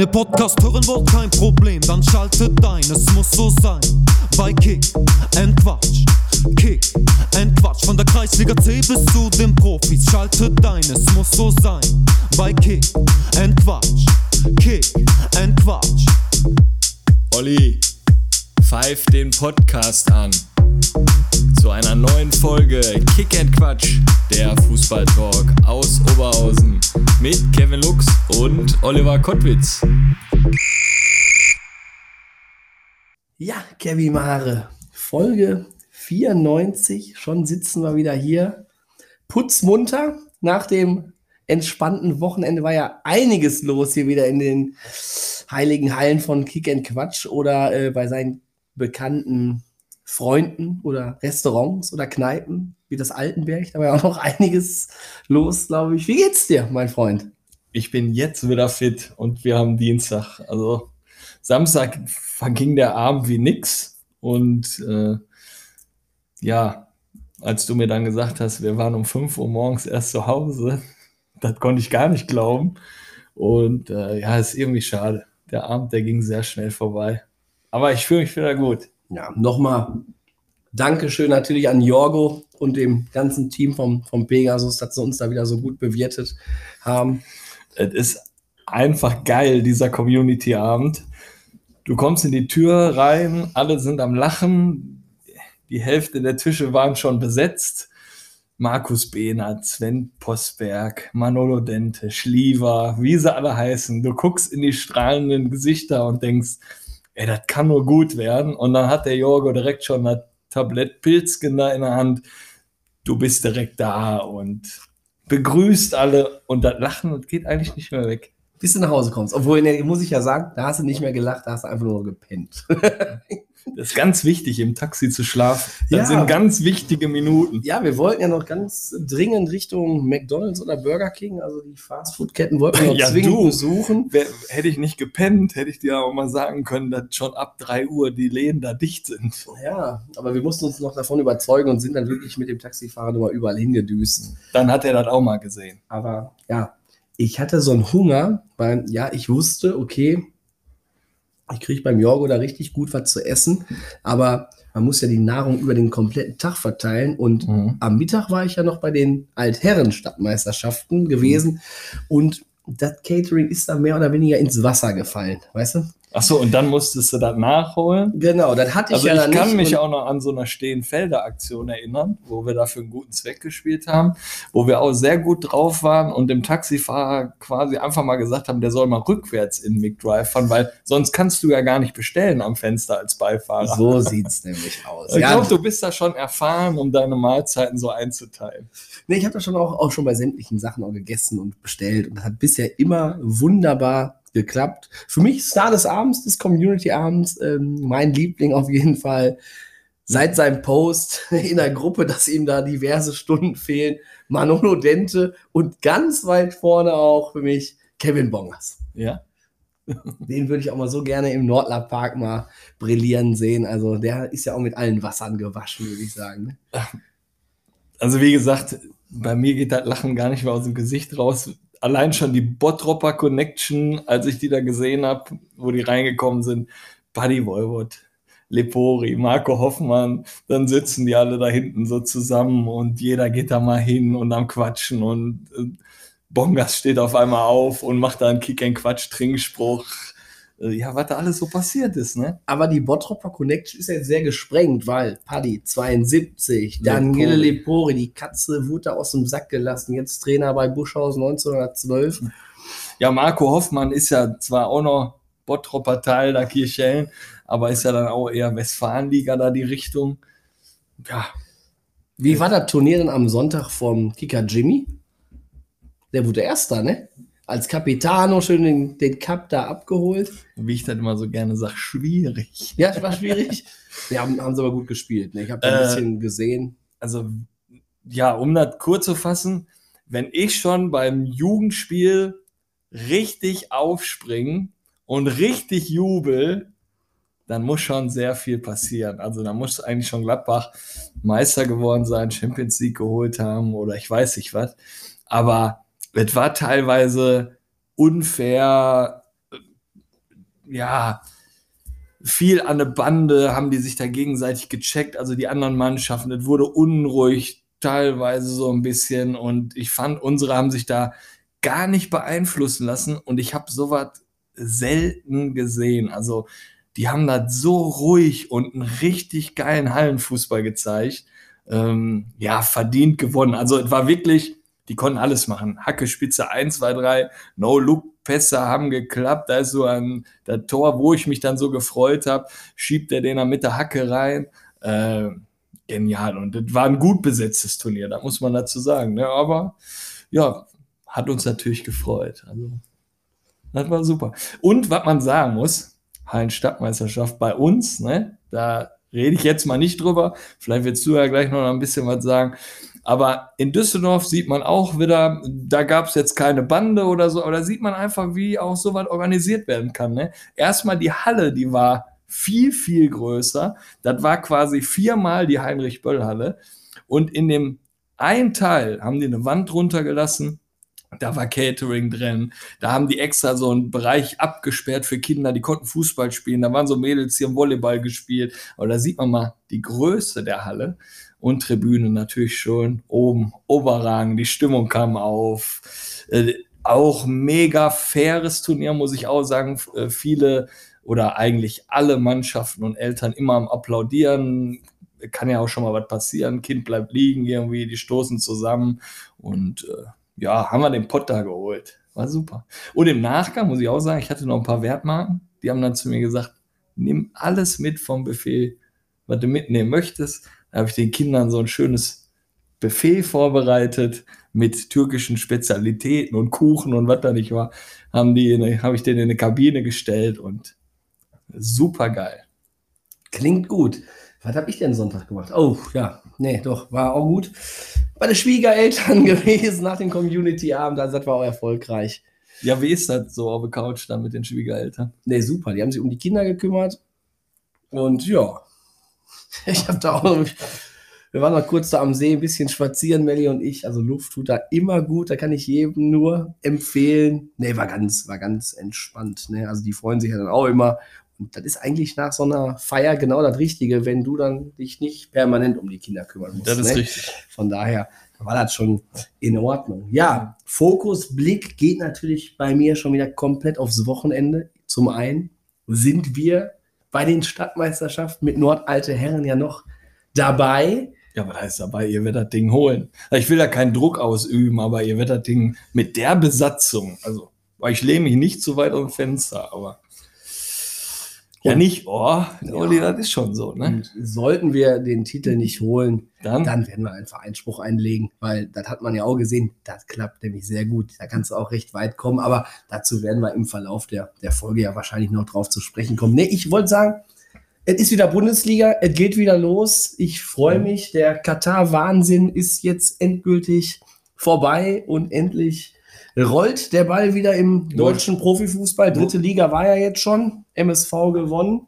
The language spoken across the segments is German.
Ihr Podcast hören wollt, kein Problem, dann schaltet ein, es muss so sein. Bei Kick and Quatsch, Kick and Quatsch, von der Kreisliga C bis zu den Profis, schaltet ein, es muss so sein. Bei Kick and Quatsch, Kick and Quatsch. Olli, pfeif den Podcast an. Zu einer neuen Folge Kick and Quatsch, der Fußballtalk aus Oberhausen mit Kevin Lux und Oliver Kottwitz. Ja, Kevin Mare, Folge 94, schon sitzen wir wieder hier. Putzmunter, nach dem entspannten Wochenende war ja einiges los hier wieder in den heiligen Hallen von Kick and Quatsch oder äh, bei seinen bekannten Freunden oder Restaurants oder Kneipen wie das Altenberg. Da war ja auch noch einiges los, glaube ich. Wie geht's dir, mein Freund? Ich bin jetzt wieder fit und wir haben Dienstag. Also Samstag verging der Abend wie nix. Und äh, ja, als du mir dann gesagt hast, wir waren um 5 Uhr morgens erst zu Hause, das konnte ich gar nicht glauben. Und äh, ja, ist irgendwie schade. Der Abend, der ging sehr schnell vorbei. Aber ich fühle mich wieder gut ja, nochmal Dankeschön natürlich an Jorgo und dem ganzen Team vom, vom Pegasus, dass sie uns da wieder so gut bewirtet haben. Es ist einfach geil, dieser Community-Abend. Du kommst in die Tür rein, alle sind am Lachen, die Hälfte der Tische waren schon besetzt. Markus Behnert, Sven Postberg, Manolo Dente, Schliever, wie sie alle heißen. Du guckst in die strahlenden Gesichter und denkst, ey, das kann nur gut werden. Und dann hat der Jorgo direkt schon ein Tablett Pilzken da in der Hand. Du bist direkt da und begrüßt alle und das Lachen und geht eigentlich nicht mehr weg. Bis du nach Hause kommst. Obwohl, muss ich ja sagen, da hast du nicht mehr gelacht, da hast du einfach nur gepennt. Das ist ganz wichtig, im Taxi zu schlafen. Das ja. sind ganz wichtige Minuten. Ja, wir wollten ja noch ganz dringend Richtung McDonalds oder Burger King, also die Fastfood-Ketten wollten wir noch ja, zwingend du, besuchen. Wer, hätte ich nicht gepennt, hätte ich dir auch mal sagen können, dass schon ab 3 Uhr die Läden da dicht sind. Ja, aber wir mussten uns noch davon überzeugen und sind dann wirklich mit dem Taxifahrer nochmal überall hingedüst. Dann hat er das auch mal gesehen. Aber ja, ich hatte so einen Hunger, weil ja, ich wusste, okay, ich kriege beim Jorgo da richtig gut was zu essen, aber man muss ja die Nahrung über den kompletten Tag verteilen. Und mhm. am Mittag war ich ja noch bei den Altherren-Stadtmeisterschaften gewesen mhm. und das Catering ist da mehr oder weniger ins Wasser gefallen, weißt du? Ach so, und dann musstest du das nachholen? Genau, das hatte ich also ja ich nicht. Ich kann mich auch noch an so einer Stehenfelder-Aktion erinnern, wo wir dafür einen guten Zweck gespielt haben, wo wir auch sehr gut drauf waren und dem Taxifahrer quasi einfach mal gesagt haben, der soll mal rückwärts in McDrive fahren, weil sonst kannst du ja gar nicht bestellen am Fenster als Beifahrer. So sieht's nämlich aus. Ich ja. glaube, du bist da schon erfahren, um deine Mahlzeiten so einzuteilen. Nee, ich habe da schon auch, auch schon bei sämtlichen Sachen auch gegessen und bestellt und hat bisher immer wunderbar geklappt. Für mich Star des Abends, des Community-Abends, ähm, mein Liebling auf jeden Fall. Seit seinem Post in der Gruppe, dass ihm da diverse Stunden fehlen, Manolo Dente und ganz weit vorne auch für mich Kevin Bongers. Ja. Den würde ich auch mal so gerne im Nordler Park mal brillieren sehen. Also der ist ja auch mit allen Wassern gewaschen, würde ich sagen. Ne? Also wie gesagt, bei mir geht das Lachen gar nicht mehr aus dem Gesicht raus allein schon die Bottropper Connection, als ich die da gesehen habe, wo die reingekommen sind, Buddy Wolwot, Lepori, Marco Hoffmann, dann sitzen die alle da hinten so zusammen und jeder geht da mal hin und am Quatschen und äh, Bongas steht auf einmal auf und macht da einen Kick-and-Quatsch-Trinkspruch. Äh, ja, was da alles so passiert ist, ne? Aber die Bottropper Connection ist jetzt sehr gesprengt, weil Paddy 72, Daniele Lepori, die Katze wurde aus dem Sack gelassen, jetzt Trainer bei Buschhaus 1912. Ja, Marco Hoffmann ist ja zwar auch noch Bottropper Teil der Kirchhellen, aber ist ja dann auch eher Westfalenliga da die Richtung. Ja. Wie war das Turnier denn am Sonntag vom Kicker Jimmy? Der wurde Erster, ne? Als Capitano schön den, den Cup da abgeholt. Wie ich das immer so gerne sage, schwierig. Ja, es war schwierig. ja, haben, haben sie aber gut gespielt. Ne? Ich habe da ein äh, bisschen gesehen. Also, ja, um das kurz zu fassen, wenn ich schon beim Jugendspiel richtig aufspringe und richtig jubel, dann muss schon sehr viel passieren. Also da muss eigentlich schon Gladbach Meister geworden sein, Champions League geholt haben oder ich weiß nicht was. Aber es war teilweise unfair, ja, viel an der Bande, haben die sich da gegenseitig gecheckt, also die anderen Mannschaften. Es wurde unruhig, teilweise so ein bisschen. Und ich fand, unsere haben sich da gar nicht beeinflussen lassen. Und ich habe sowas selten gesehen. Also die haben da so ruhig und einen richtig geilen Hallenfußball gezeigt. Ähm, ja, verdient gewonnen. Also es war wirklich, die konnten alles machen. Hacke, Spitze 1, 2, 3, No-Look-Pässe haben geklappt. Da ist so ein der Tor, wo ich mich dann so gefreut habe, schiebt er den dann mit der Hacke rein. Äh, genial. Und das war ein gut besetztes Turnier, da muss man dazu sagen. Ne? Aber ja, hat uns natürlich gefreut. Also, das war super. Und was man sagen muss, Hallen-Stadtmeisterschaft bei uns, ne? da rede ich jetzt mal nicht drüber. Vielleicht willst du ja gleich noch ein bisschen was sagen. Aber in Düsseldorf sieht man auch wieder, da gab es jetzt keine Bande oder so, aber da sieht man einfach, wie auch so was organisiert werden kann. Ne? Erstmal die Halle, die war viel, viel größer. Das war quasi viermal die Heinrich-Böll-Halle. Und in dem einen Teil haben die eine Wand runtergelassen. Da war Catering drin. Da haben die extra so einen Bereich abgesperrt für Kinder, die konnten Fußball spielen. Da waren so Mädels, die haben Volleyball gespielt. Aber da sieht man mal die Größe der Halle und Tribüne natürlich schon oben, Oberrang. Die Stimmung kam auf. Äh, auch mega faires Turnier, muss ich auch sagen. Äh, viele oder eigentlich alle Mannschaften und Eltern immer am Applaudieren. Kann ja auch schon mal was passieren. Kind bleibt liegen irgendwie, die stoßen zusammen. Und äh, ja, haben wir den Pott da geholt. War super. Und im Nachgang muss ich auch sagen, ich hatte noch ein paar Wertmarken. Die haben dann zu mir gesagt, nimm alles mit vom Buffet, was du mitnehmen möchtest. Da habe ich den Kindern so ein schönes Buffet vorbereitet mit türkischen Spezialitäten und Kuchen und was da nicht war. Haben die, habe ich den in eine Kabine gestellt und super geil. Klingt gut. Was habe ich denn Sonntag gemacht? Oh, ja, nee, doch, war auch gut. Bei den Schwiegereltern gewesen nach dem Community-Abend, also das war auch erfolgreich. Ja, wie ist das so auf der Couch dann mit den Schwiegereltern? Nee, super, die haben sich um die Kinder gekümmert und ja, ich habe da auch, wir waren noch kurz da am See, ein bisschen spazieren, Melli und ich, also Luft tut da immer gut, da kann ich jedem nur empfehlen. Nee, war ganz, war ganz entspannt, ne? also die freuen sich ja dann auch immer und das ist eigentlich nach so einer Feier genau das Richtige, wenn du dann dich nicht permanent um die Kinder kümmern musst. Das ist ne? richtig. Von daher war das schon in Ordnung. Ja, Fokus, Blick geht natürlich bei mir schon wieder komplett aufs Wochenende. Zum einen sind wir bei den Stadtmeisterschaften mit Nordalte Herren ja noch dabei. Ja, was heißt dabei, ihr werdet das Ding holen. Ich will da keinen Druck ausüben, aber ihr werdet das Ding mit der Besatzung, also, ich lehne mich nicht zu weit dem Fenster, aber ja, nicht, oh, Olli, das ist schon so, ne? Und sollten wir den Titel nicht holen, Dann, dann werden wir einfach Einspruch einlegen, weil das hat man ja auch gesehen, das klappt nämlich sehr gut. Da kannst du auch recht weit kommen, aber dazu werden wir im Verlauf der, der Folge ja wahrscheinlich noch drauf zu sprechen kommen. Nee, ich wollte sagen, es ist wieder Bundesliga, es geht wieder los. Ich freue mich, der Katar-Wahnsinn ist jetzt endgültig vorbei und endlich rollt der Ball wieder im deutschen Profifußball. Dritte Liga war ja jetzt schon. MSV gewonnen.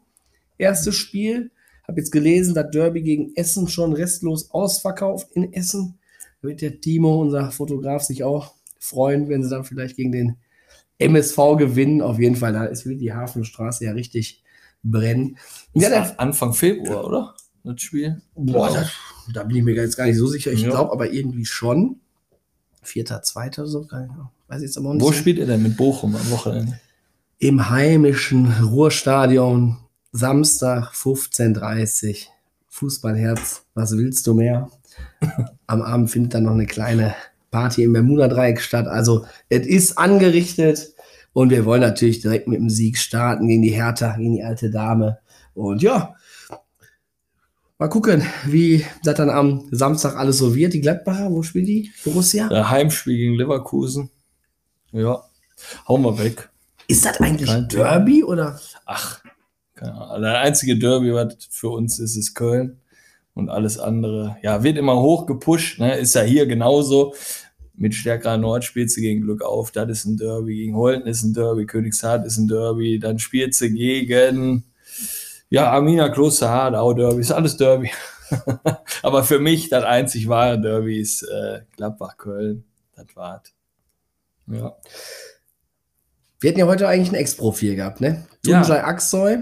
Erstes Spiel. Habe jetzt gelesen, dass Derby gegen Essen schon restlos ausverkauft in Essen. Da wird der Timo, unser Fotograf, sich auch freuen, wenn sie dann vielleicht gegen den MSV gewinnen. Auf jeden Fall, da ist die Hafenstraße ja richtig brennen. Ja, der, Anfang Februar, oder? Das Spiel. boah, da, da bin ich mir jetzt gar nicht so sicher. Ich Ja. glaube aber irgendwie schon. Vierter, zweiter, so. keine Ahnung. Weiß jetzt aber auch nicht. Wo spielt ihr denn mit Bochum am Wochenende? im heimischen Ruhrstadion Samstag 15.30 Uhr. Fußballherz, was willst du mehr? Am Abend findet dann noch eine kleine Party im Bermuda-Dreieck statt. Also, es ist angerichtet und wir wollen natürlich direkt mit dem Sieg starten gegen die Hertha, gegen die alte Dame. Und ja, mal gucken, wie das dann am Samstag alles so wird. Die Gladbacher, wo spielt die? Borussia? Der Heimspiel gegen Leverkusen. Ja, hauen wir weg. Ist das eigentlich Kein Derby oder? Ach, keine Ahnung. Der einzige Derby, was für uns ist, ist Köln. Und alles andere, ja, wird immer hoch gepusht. Ne? Ist ja hier genauso. Mit stärkerer Nord spielst du gegen Glück auf. Das ist ein Derby. Gegen Holten ist ein Derby. Königshardt ist ein Derby. Dann spielst du gegen, ja, Arminia Klosterhardt, auch Derby. Ist alles Derby. Aber für mich das einzig wahre Derby ist äh, Gladbach-Köln. Das war's. Ja. Wir hätten ja heute eigentlich einen Ex-Profi hier gehabt, ne? Ja. Tunjai Aksoy,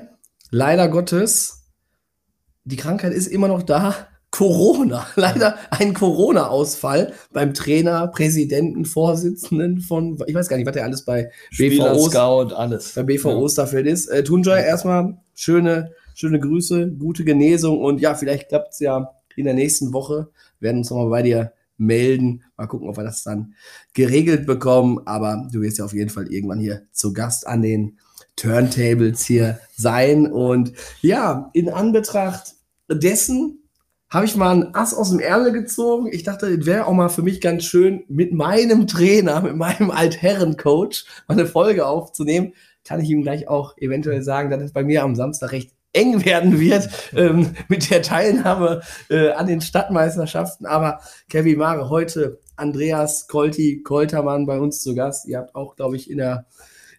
leider Gottes, die Krankheit ist immer noch da. Corona, leider ein Corona-Ausfall beim Trainer, Präsidenten, Vorsitzenden von, ich weiß gar nicht, was der alles bei Spieler, BVOs, Scout, alles. bei BV Ja. Osterfeld ist. Äh, Tunjai, erstmal schöne, schöne Grüße, gute Genesung und ja, vielleicht klappt es ja in der nächsten Woche. Wir werden uns nochmal bei dir melden. Mal gucken, ob wir das dann geregelt bekommen. Aber du wirst ja auf jeden Fall irgendwann hier zu Gast an den Turntables hier sein. Und ja, in Anbetracht dessen habe ich mal einen Ass aus dem Ärmel gezogen. Ich dachte, es wäre auch mal für mich ganz schön, mit meinem Trainer, mit meinem Altherren-Coach mal eine Folge aufzunehmen. Kann ich ihm gleich auch eventuell sagen, dass es bei mir am Samstag recht eng werden wird ähm, mit der Teilnahme äh, an den Stadtmeisterschaften. Aber Kevin Mare, heute Andreas Kolti, Koltermann bei uns zu Gast. Ihr habt auch, glaube ich, in, der,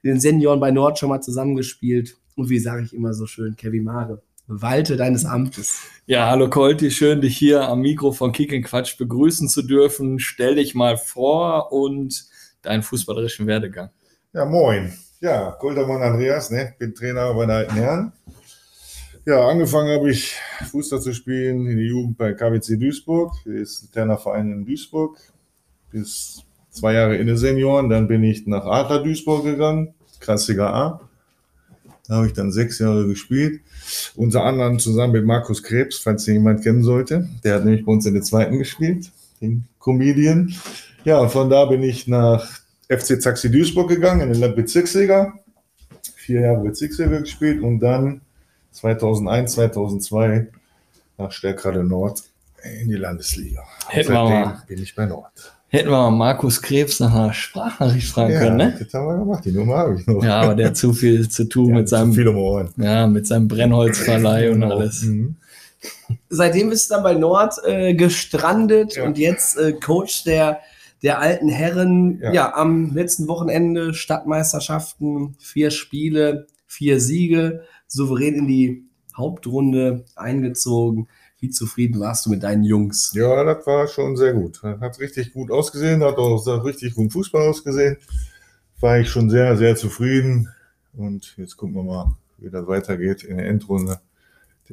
in den Senioren bei Nord schon mal zusammengespielt. Und wie sage ich immer so schön, Kevin Mare, walte deines Amtes. Ja, hallo Colti, schön dich hier am Mikro von Kick and Quatsch begrüßen zu dürfen. Stell dich mal vor und deinen fußballerischen Werdegang. Ja, moin. Ja, Kultermann Andreas, ne? bin Trainer bei den Alten Herren. Ja, angefangen habe ich Fußball zu spielen in der Jugend bei KWC Duisburg. Ist ein kleiner Verein in Duisburg. Bis zwei Jahre in den Senioren. Dann bin ich nach Adler Duisburg gegangen, Klassiker A. Da habe ich dann sechs Jahre gespielt. Unter anderem zusammen mit Markus Krebs, falls ihn jemand kennen sollte. Der hat nämlich bei uns in der zweiten gespielt, den Comedian. Ja, und von da bin ich nach FC Zaxi Duisburg gegangen, in den Bezirksliga. Vier Jahre Bezirksliga gespielt und dann 2001, 2002 nach Stärkrade Nord in die Landesliga. Hätten wir Seitdem mal. bin ich bei Nord. Hätten wir mal Markus Krebs nach einer Sprachnachricht fragen Ja, können, ne? das haben wir gemacht. Die Nummer habe ich noch. Ja, aber der hat zu viel zu tun Ja, mit seinem, Viel um Ohren. ja, mit seinem Brennholzverleih und Genau. alles. Mhm. Seitdem bist du dann bei Nord äh, gestrandet Ja. und jetzt äh, Coach der, der alten Herren. Ja. Ja. am letzten Wochenende Stadtmeisterschaften, vier Spiele, vier Siege, souverän in die Hauptrunde eingezogen. Wie zufrieden warst du mit deinen Jungs? Ja, das war schon sehr gut. Hat richtig gut ausgesehen, hat auch sehr richtig gut Fußball ausgesehen. War ich schon sehr, sehr zufrieden. Und jetzt gucken wir mal, wie das weitergeht in der Endrunde.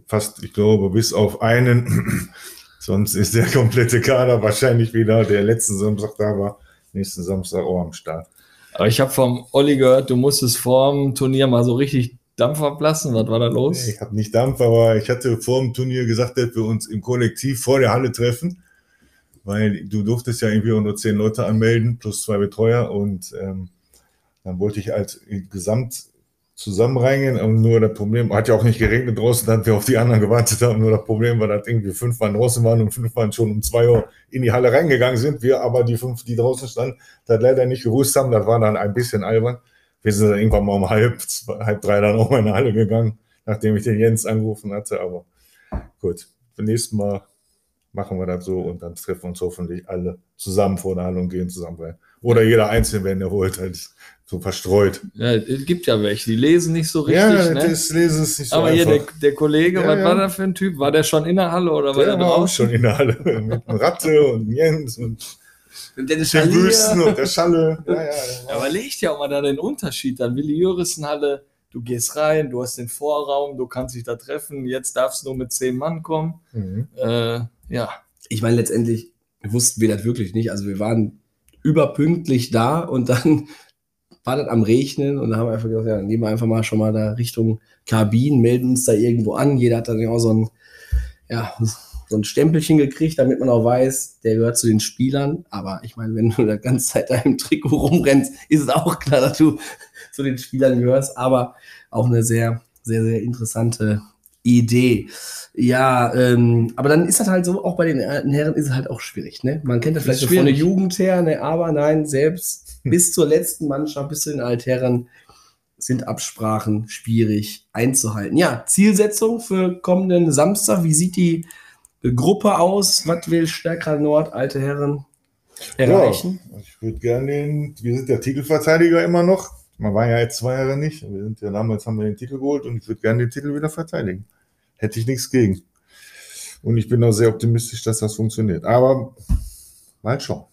Fast, ich glaube, bis auf einen. Sonst ist der komplette Kader wahrscheinlich wieder, der letzten Samstag da war, nächsten Samstag auch am Start. Aber ich habe vom Olli gehört, du musstest vorm Turnier mal so richtig Dampf ablassen. Was war da los? Ich habe nicht Dampf, aber ich hatte vor dem Turnier gesagt, dass wir uns im Kollektiv vor der Halle treffen, weil du durftest ja irgendwie auch nur zehn Leute anmelden, plus zwei Betreuer und ähm, dann wollte ich als Gesamt zusammen reingehen nur das Problem, hat ja auch nicht geregnet draußen, dass wir auf die anderen gewartet haben, nur das Problem war, dass irgendwie fünf Mann draußen waren und fünf Mann schon um zwei Uhr in die Halle reingegangen sind, wir aber die fünf, die draußen standen, das leider nicht gewusst haben, das war dann ein bisschen albern. Wir sind dann irgendwann mal um halb, zwei, halb drei dann auch mal in die Halle gegangen, nachdem ich den Jens angerufen hatte. Aber gut, beim nächsten Mal machen wir das so und dann treffen wir uns hoffentlich alle zusammen vor der Halle und gehen zusammen rein. Oder jeder einzeln, wenn er wollt, halt so verstreut. Ja, es gibt ja welche, die lesen nicht so richtig. ja, ne? das Lesen ist nicht so Aber hier der, einfach. der Kollege, Ja, was ja. war der für ein Typ? War der schon in der Halle oder war der der, war auch schon in der Halle mit dem Ratte und Jens und Und Dennis der Schalier. Wüsten und der Schalle. Ja, ja, Ja, ja. aber legt ja auch mal da den Unterschied an. Willi Jörissenhalle, du gehst rein, du hast den Vorraum, du kannst dich da treffen, jetzt darfst du nur mit zehn Mann kommen. Mhm. Äh, ja, Ich meine, letztendlich wussten wir das wirklich nicht. Also wir waren überpünktlich da und dann war das am Regnen und dann haben wir einfach gesagt, ja, dann gehen wir einfach mal schon mal da Richtung Kabinen, melden uns da irgendwo an. Jeder hat dann ja auch so ein, ja, so ein Stempelchen gekriegt, damit man auch weiß, der gehört zu den Spielern. Aber ich meine, wenn du da ganze Zeit da im Trikot rumrennst, ist es auch klar, dass du zu den Spielern gehörst. Aber auch eine sehr, sehr, sehr interessante Idee. Ja, ähm, aber dann ist das halt so, auch bei den alten Herren ist es halt auch schwierig, ne? Man kennt das vielleicht so von der. Jugend her, ne? Aber nein, selbst bis zur letzten Mannschaft, bis zu den Altherren sind Absprachen schwierig einzuhalten. Ja, Zielsetzung für kommenden Samstag. Wie sieht die Gruppe aus? Was will Stärker Nord, alte Herren erreichen? Ja, ich würde gerne den, wir sind ja Titelverteidiger immer noch. Man war ja jetzt zwei Jahre nicht. Wir sind ja damals haben wir den Titel geholt und ich würde gerne den Titel wieder verteidigen. Hätte ich nichts gegen. Und ich bin auch sehr optimistisch, dass das funktioniert. Aber mal schauen.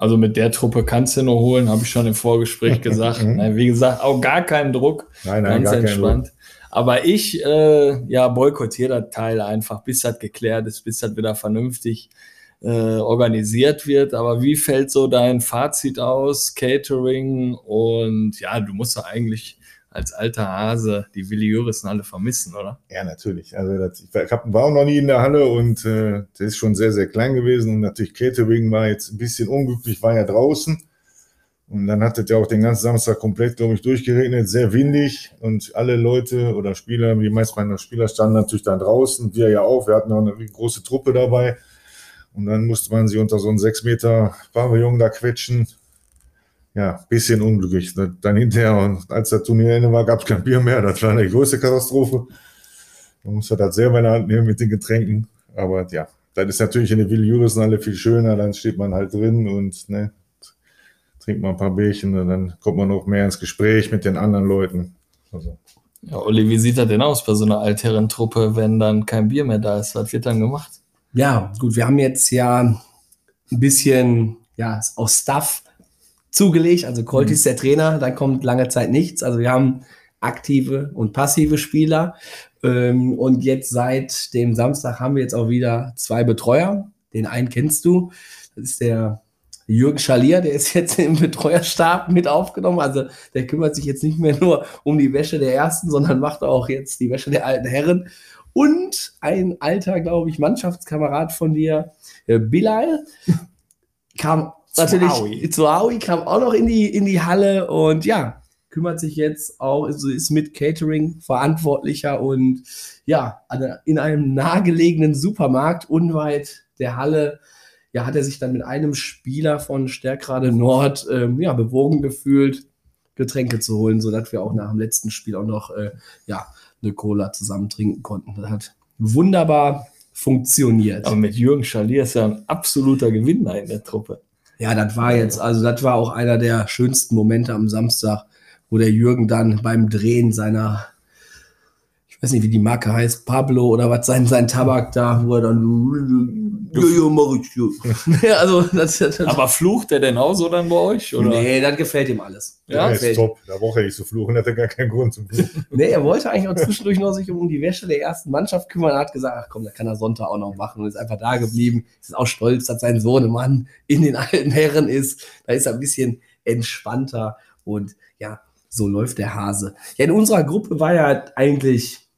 Also mit der Truppe kannst du nur holen, habe ich schon im Vorgespräch gesagt. Nein, wie gesagt, auch gar keinen Druck. Nein, nein, ganz entspannt. Aber ich äh, ja, boykottiere das Teil einfach, bis das geklärt ist, bis das wieder vernünftig äh, organisiert wird. Aber wie fällt so dein Fazit aus? Catering und ja, du musst ja eigentlich als alter Hase die Willi Jurissen alle vermissen, oder? Ja, natürlich. Also das, ich hab, war auch noch nie in der Halle und äh, der ist schon sehr, sehr klein gewesen. Und natürlich Catering war jetzt ein bisschen unglücklich, war ja draußen. Und dann hat es ja auch den ganzen Samstag komplett, glaube ich, durchgeregnet, sehr windig. Und alle Leute oder Spieler, die meist meiner Spieler standen natürlich dann draußen, wir ja auch. Wir hatten auch eine große Truppe dabei. Und dann musste man sie unter so einen 6 Meter Pavillon da quetschen ja, bisschen unglücklich. Dann hinterher, und als das Turnier Ende war, gab es kein Bier mehr. Das war eine größte Katastrophe. Man musste das selber in der Hand nehmen mit den Getränken. Aber ja, das ist natürlich in der Willi Juristenhalle viel schöner. Dann steht man halt drin und ne, trinkt mal ein paar Bierchen und dann kommt man auch mehr ins Gespräch mit den anderen Leuten. Also. Ja, Olli, wie sieht das denn aus bei so einer Altherrentruppe, wenn dann kein Bier mehr da ist? Was wird dann gemacht? Ja, gut, wir haben jetzt ja ein bisschen ja, aus Stuff zugelegt. Also Colt Mhm. ist der Trainer, dann kommt lange Zeit nichts. Also wir haben aktive und passive Spieler. Ähm, und jetzt seit dem Samstag haben wir jetzt auch wieder zwei Betreuer. Den einen kennst du. Das ist der Jürgen Schalier, der ist jetzt im Betreuerstab mit aufgenommen. Also der kümmert sich jetzt nicht mehr nur um die Wäsche der Ersten, sondern macht auch jetzt die Wäsche der alten Herren. Und ein alter, glaube ich, Mannschaftskamerad von dir, äh, Bilal, kam. Natürlich zu Aui, kam auch noch in die, in die Halle und ja, kümmert sich jetzt auch, also ist mit Catering verantwortlicher und ja, in einem nahegelegenen Supermarkt unweit der Halle, ja, hat er sich dann mit einem Spieler von Stärkrade Nord ähm, ja, bewogen gefühlt, Getränke zu holen, sodass wir auch nach dem letzten Spiel auch noch äh, ja, eine Cola zusammen trinken konnten. Das hat wunderbar funktioniert. Aber mit Jürgen Schalier ist ja ein absoluter Gewinner in der Truppe. Ja, das war jetzt, also das war auch einer der schönsten Momente am Samstag, wo der Jürgen dann beim Drehen seiner, weiß nicht, wie die Marke heißt, Pablo oder was sein, sein Tabak da, wo er dann, ja, ja, mach ich, ja. Ja, also, das, das, Aber flucht der denn auch so dann bei euch? Oder? nee, das gefällt ihm alles. Ja, Das ist top. Da braucht er nicht zu fluchen, hat er gar keinen Grund zu fluchen. Nee, er wollte eigentlich auch zwischendurch noch sich um die Wäsche der ersten Mannschaft kümmern. Er hat gesagt, ach komm, da kann er Sonntag auch noch machen und ist einfach da geblieben. Ist auch stolz, dass sein Sohnemann in den alten Herren ist. Da ist er ein bisschen entspannter und ja, so läuft der Hase. Ja, in unserer Gruppe war ja eigentlich,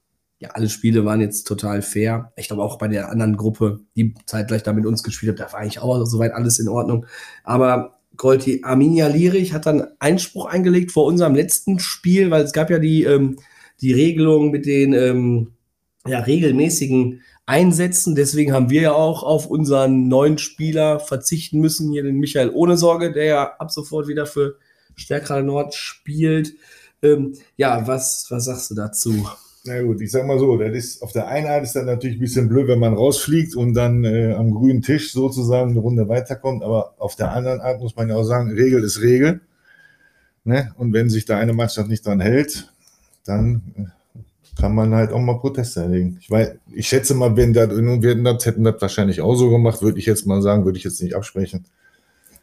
ja, alle Spiele waren jetzt total fair. Ich glaube auch bei der anderen Gruppe, die zeitgleich da mit uns gespielt hat, da war eigentlich auch soweit alles in Ordnung. Aber Kolti Arminia Lierich hat dann Einspruch eingelegt vor unserem letzten Spiel, weil es gab ja die, ähm, die Regelung mit den ähm, ja, regelmäßigen Einsätzen. Deswegen haben wir ja auch auf unseren neuen Spieler verzichten müssen, hier den Michael Ohne Sorge, der ja ab sofort wieder für Stärkrade Nord spielt. Ähm, ja, was, was sagst du dazu? Na gut, ich sag mal so, das ist auf der einen Art ist dann natürlich ein bisschen blöd, wenn man rausfliegt und dann äh, am grünen Tisch sozusagen eine Runde weiterkommt, aber auf der anderen Art muss man ja auch sagen, Regel ist Regel. Ne? Und wenn sich da eine Mannschaft nicht dran hält, dann äh, kann man halt auch mal Proteste erlegen. Ich, weiß, ich schätze mal, wenn das, wir hätten das, hätten das wahrscheinlich auch so gemacht, würde ich jetzt mal sagen, würde ich jetzt nicht absprechen.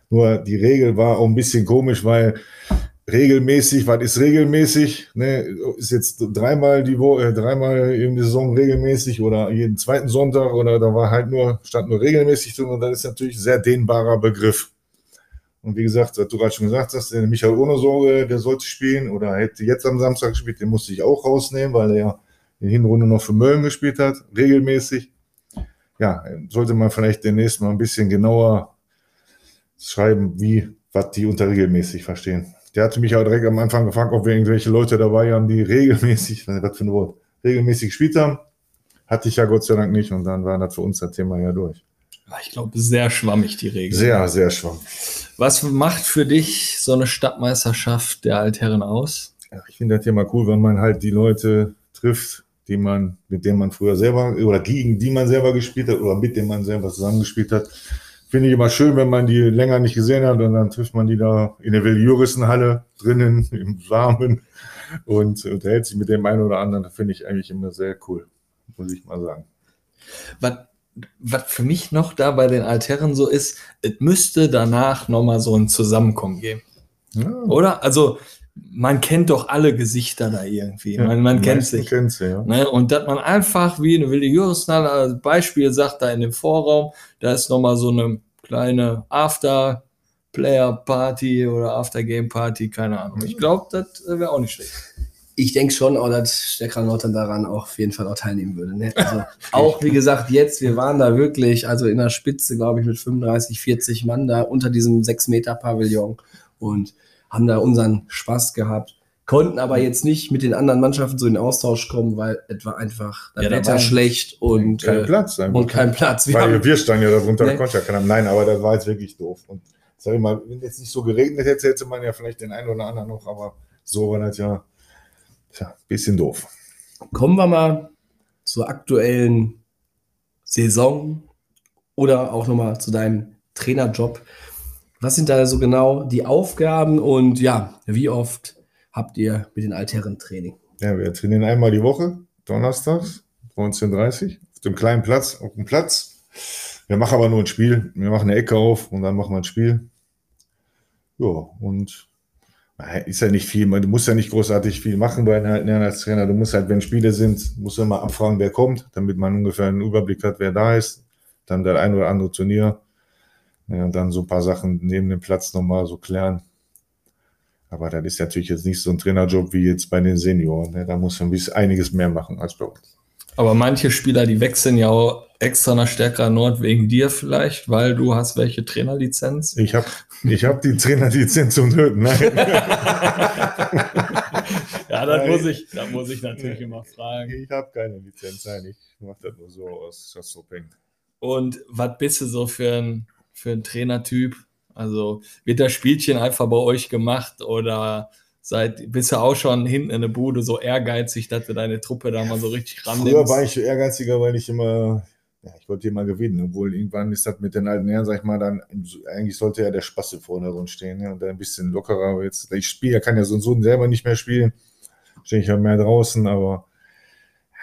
Nur die Regel war auch ein bisschen komisch, weil regelmäßig, was ist regelmäßig? Ne, ist jetzt dreimal die Woche, äh, dreimal in der Saison regelmäßig oder jeden zweiten Sonntag oder da war halt nur, stand nur regelmäßig drin und das ist natürlich ein sehr dehnbarer Begriff. Und wie gesagt, was du gerade schon gesagt hast, der Michael ohne Sorge, der sollte spielen oder hätte jetzt am Samstag gespielt, den musste ich auch rausnehmen, weil er in der Hinrunde noch für Mölln gespielt hat, regelmäßig. Ja, sollte man vielleicht demnächst mal ein bisschen genauer schreiben, wie, was die unter regelmäßig verstehen. Der hatte mich auch direkt am Anfang gefragt, ob wir irgendwelche Leute dabei haben, die regelmäßig, was für ein Wort, regelmäßig gespielt haben. Hatte ich ja Gott sei Dank nicht und dann war das für uns das Thema ja durch. Ich glaube, sehr schwammig die Regel. Sehr, sehr schwamm. Was macht für dich so eine Stadtmeisterschaft der Altherren aus? Ja, ich finde das Thema cool, wenn man halt die Leute trifft, die man, mit denen man früher selber oder gegen die man selber gespielt hat oder mit denen man selber zusammengespielt hat. Finde ich immer schön, wenn man die länger nicht gesehen hat und dann trifft man die da in der Willi-Jurissen-Halle drinnen im Warmen und unterhält sich mit dem einen oder anderen. Das finde ich eigentlich immer sehr cool, muss ich mal sagen. Was was für mich noch da bei den Altären so ist, es müsste danach nochmal so ein Zusammenkommen geben. Ja. Oder? Also, man kennt doch alle Gesichter da irgendwie. man man Die kennt sich. kennt sie, ja. Ne? Und dass man einfach, wie eine wilde Jurisnal als Beispiel sagt, da in dem Vorraum, da ist nochmal so eine kleine After-Player-Party oder After-Game-Party, keine Ahnung. Ich glaube, das äh, wäre auch nicht schlecht. Ich denke schon, auch, dass Stärkerer Nordrhein daran auch auf jeden Fall auch teilnehmen würde. Ne? Also auch, wie gesagt, jetzt, wir waren da wirklich, also in der Spitze, glaube ich, mit 35, 40 Mann da unter diesem 6-Meter-Pavillon und haben da unseren Spaß gehabt. Konnten aber jetzt nicht mit den anderen Mannschaften so in Austausch kommen, weil etwa einfach das Ja, Wetter schlecht und, Kein äh, Platz. einfach. und kein Platz. Wir Weil haben, wir standen ja darunter, Nee. da konnte ja keiner. Nein, aber das war jetzt wirklich doof. Und sag ich mal, wenn jetzt nicht so geregnet hätte, hätte man ja vielleicht den einen oder anderen noch, aber so war das ja, tja, bisschen doof. kommen wir mal zur aktuellen Saison oder auch nochmal zu deinem Trainerjob. Was sind da so genau die Aufgaben und ja, wie oft habt ihr mit den Altherren Training? Ja, wir trainieren einmal die Woche, donnerstags, 19.30 Uhr, auf dem kleinen Platz, auf dem Platz. Wir machen aber nur ein Spiel. Wir machen eine Ecke auf und dann machen wir ein Spiel. Ja, und ist ja nicht viel. Man, du musst ja nicht großartig viel machen bei einem als Trainer. Du musst halt, wenn Spiele sind, musst du immer abfragen, wer kommt, damit man ungefähr einen Überblick hat, wer da ist. Dann der ein oder andere Turnier. Ja, und dann so ein paar Sachen neben dem Platz nochmal so klären. Aber das ist natürlich jetzt nicht so ein Trainerjob wie jetzt bei den Senioren. Ne? Da muss man ein bisschen einiges mehr machen als bei uns. Aber manche Spieler, die wechseln ja auch extra nach stärkerer Nord wegen dir vielleicht, weil du hast welche Trainerlizenz. Ich habe ich hab die Trainerlizenz und Höhen. Nein. Ja, das muss ich, das muss ich natürlich immer fragen. Ich habe keine Lizenz. Nein, ich mache das nur so aus, aus so Peng. Und was bist du so für ein, für ein Trainertyp? Also wird das Spielchen einfach bei euch gemacht oder seid, bist du auch schon hinten in der Bude so ehrgeizig, dass du deine Truppe da mal so richtig rannimmst? Früher war ich ehrgeiziger, weil ich immer, ja, ich wollte immer gewinnen. Obwohl irgendwann ist das mit den alten Herren, sag ich mal, dann eigentlich sollte ja der Spaß im Vordergrund stehen ja, und dann ein bisschen lockerer. Jetzt, ich spiele, ja, kann ja so und so selber nicht mehr spielen. Stehe ich ja mehr draußen, aber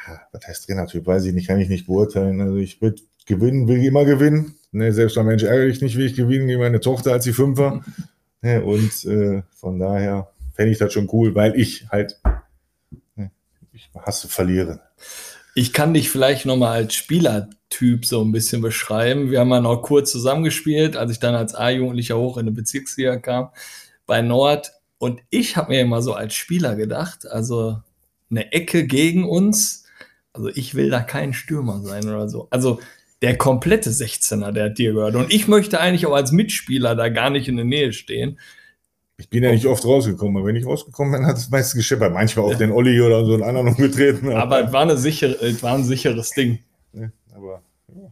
ja, was heißt Trainertyp, weiß ich nicht, kann ich nicht beurteilen. Also ich will gewinnen, will immer gewinnen. Ne, selbst ein Mensch ärgere ich nicht, will ich gewinnen gegen meine Tochter, als sie fünf war. Ne, und äh, von daher fände ich das schon cool, weil ich halt, ne, ich hasse verlieren. Ich kann dich vielleicht nochmal als Spielertyp so ein bisschen beschreiben. Wir haben ja noch kurz zusammengespielt, als ich dann als A-Jugendlicher hoch in die Bezirksliga kam, bei Nord. Und ich habe mir immer so als Spieler gedacht, also eine Ecke gegen uns, also ich will da kein Stürmer sein oder so. Also der komplette 16er, der hat dir gehört. Und ich möchte eigentlich auch als Mitspieler da gar nicht in der Nähe stehen. Ich bin ja nicht oft rausgekommen, aber wenn ich rausgekommen bin, hat es meistens gescheppert. Manchmal auch den Olli oder so einen anderen umgetreten. Aber es war, eine sichere, es war ein sicheres Ding. ne, aber ja.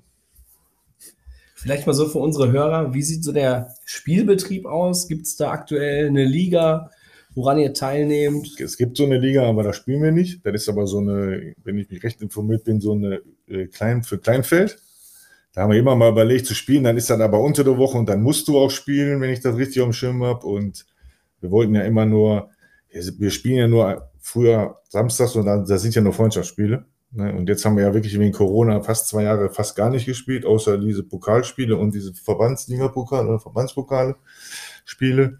Vielleicht mal so für unsere Hörer, wie sieht so der Spielbetrieb aus? Gibt es da aktuell eine Liga, woran ihr teilnehmt? es gibt so eine Liga, aber da spielen wir nicht. Das ist aber so eine, wenn ich mich recht informiert bin, so eine äh, Klein, für Kleinfeld. Da haben wir immer mal überlegt zu spielen, dann ist das aber unter der Woche und dann musst du auch spielen, wenn ich das richtig auf dem Schirm habe. Und wir wollten ja immer nur, wir spielen ja nur früher samstags und dann, da sind ja nur Freundschaftsspiele. Ne? Und jetzt haben wir ja wirklich wegen Corona fast zwei Jahre fast gar nicht gespielt, außer diese Pokalspiele und diese Verbandsliga-Pokale oder Verbandspokale Spiele.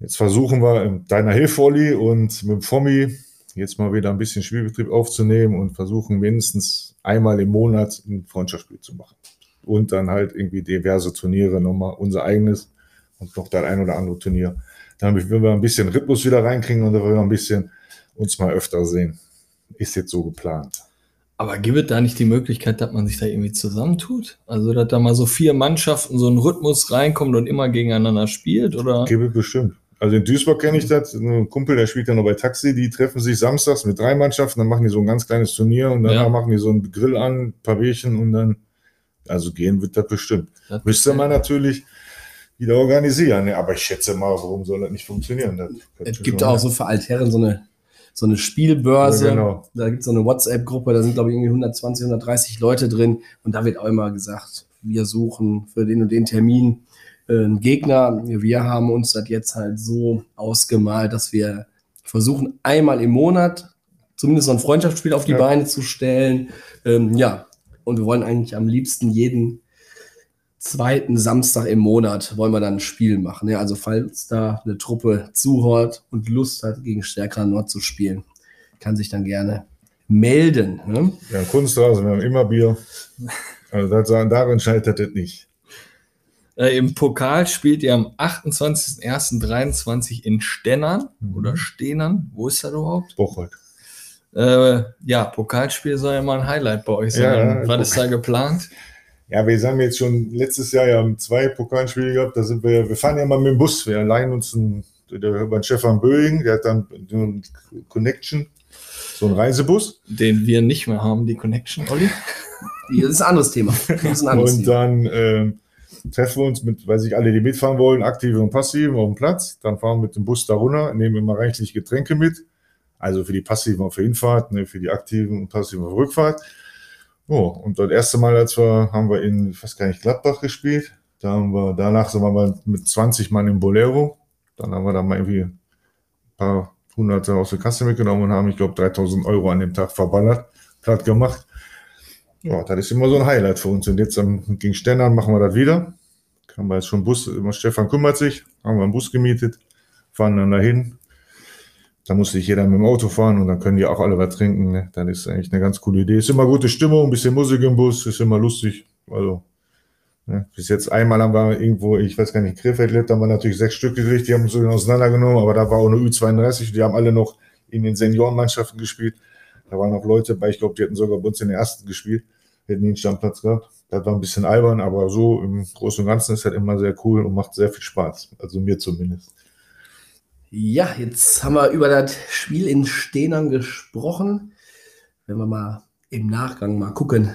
Jetzt versuchen wir mit deiner Hilfe, Olli, und mit dem Fommi jetzt mal wieder ein bisschen Spielbetrieb aufzunehmen und versuchen mindestens einmal im Monat ein Freundschaftsspiel zu machen. Und dann halt irgendwie diverse Turniere, nochmal unser eigenes und noch das ein oder andere Turnier. Damit wir ein bisschen Rhythmus wieder reinkriegen und wir ein bisschen uns mal öfter sehen. Ist jetzt so geplant. Aber gibt es da nicht die Möglichkeit, dass man sich da irgendwie zusammentut? Also, dass da mal so vier Mannschaften so ein Rhythmus reinkommt und immer gegeneinander spielt? Oder? Gebe bestimmt. Also in Duisburg kenne ich das. Ein Kumpel, der spielt ja noch bei Taxi, die treffen sich samstags mit drei Mannschaften, dann machen die so ein ganz kleines Turnier und danach Ja. machen die so einen Grill an, ein paar Bierchen und dann, also gehen wird das bestimmt. Das Müsste man natürlich wieder organisieren. Ne? Aber ich schätze mal, warum soll das nicht funktionieren? Das Es gibt auch so für Altherren so eine, so eine Spielbörse. Ja, genau. Da gibt es so eine WhatsApp-Gruppe, da sind, glaube ich, irgendwie 120, 130 Leute drin. Und da wird auch immer gesagt, wir suchen für den und den Termin äh, einen Gegner. Wir haben uns das jetzt halt so ausgemalt, dass wir versuchen, einmal im Monat zumindest so ein Freundschaftsspiel auf die Ja. Beine zu stellen. Ähm, ja, Und wir wollen eigentlich am liebsten jeden zweiten Samstag im Monat wollen wir dann ein Spiel machen. Ja, also falls da eine Truppe zuhört und Lust hat, gegen Stärkerer Nord zu spielen, kann sich dann gerne melden. Ne? Ja, Kunstrasen, wir haben immer Bier. Also das, daran scheitert es nicht. Äh, Im Pokal spielt ihr am 28.01.23 in Stennern Mhm. oder Stehnern. Wo ist das überhaupt? Bocholt. Äh, ja, Pokalspiel soll ja mal ein Highlight bei euch sein. ja, Was ist da geplant? Ja, wir haben jetzt schon letztes Jahr ja zwei Pokalspiele gehabt. Da sind wir, wir fahren ja mal mit dem Bus. Wir leihen uns einen, über Stefan Böing, der hat dann so einen Connection, so einen Reisebus. Den wir nicht mehr haben, die Connection, Olli. Das ist ein anderes Thema. Das ist ein anderes Und Thema. dann ähm, treffen wir uns mit, weiß ich, alle, die mitfahren wollen, aktive und passiven auf dem Platz. Dann fahren wir mit dem Bus da runter, nehmen immer reichlich Getränke mit. Also für die passiven auf der Hinfahrt, ne, für die aktiven und passiven auf der Rückfahrt. Oh, und das erste Mal, als wir, haben wir in, ich weiß gar nicht, Gladbach gespielt. Da haben wir, danach sind wir mit 20 Mann im Bolero. Dann haben wir da mal irgendwie ein paar Hunderte aus der Kasse mitgenommen und haben, ich glaube, 3000 Euro an dem Tag verballert, platt gemacht. Ja, das ist immer so ein Highlight für uns. Und jetzt am, gegen Stendern machen wir das wieder. Haben wir jetzt schon Bus, immer Stefan kümmert sich, haben wir einen Bus gemietet, fahren dann dahin. Da muss sich jeder mit dem Auto fahren und dann können die auch alle was trinken. Ne? Das ist eigentlich eine ganz coole Idee. Ist immer gute Stimmung, ein bisschen Musik im Bus, ist immer lustig. Also, ne? bis jetzt einmal haben wir irgendwo, ich weiß gar nicht, Krefeld lebt, haben wir natürlich sechs Stück gekriegt, die haben uns auseinandergenommen, aber da war auch eine Ü32, die haben alle noch in den Seniorenmannschaften gespielt. Da waren noch Leute bei, ich glaube, die hätten sogar bei uns in der ersten gespielt, hätten einen Stammplatz gehabt. Das war ein bisschen albern, aber so im Großen und Ganzen ist das immer sehr cool und macht sehr viel Spaß. Also mir zumindest. Ja, jetzt haben wir über das Spiel in Stehnern gesprochen. Wenn wir mal im Nachgang mal gucken,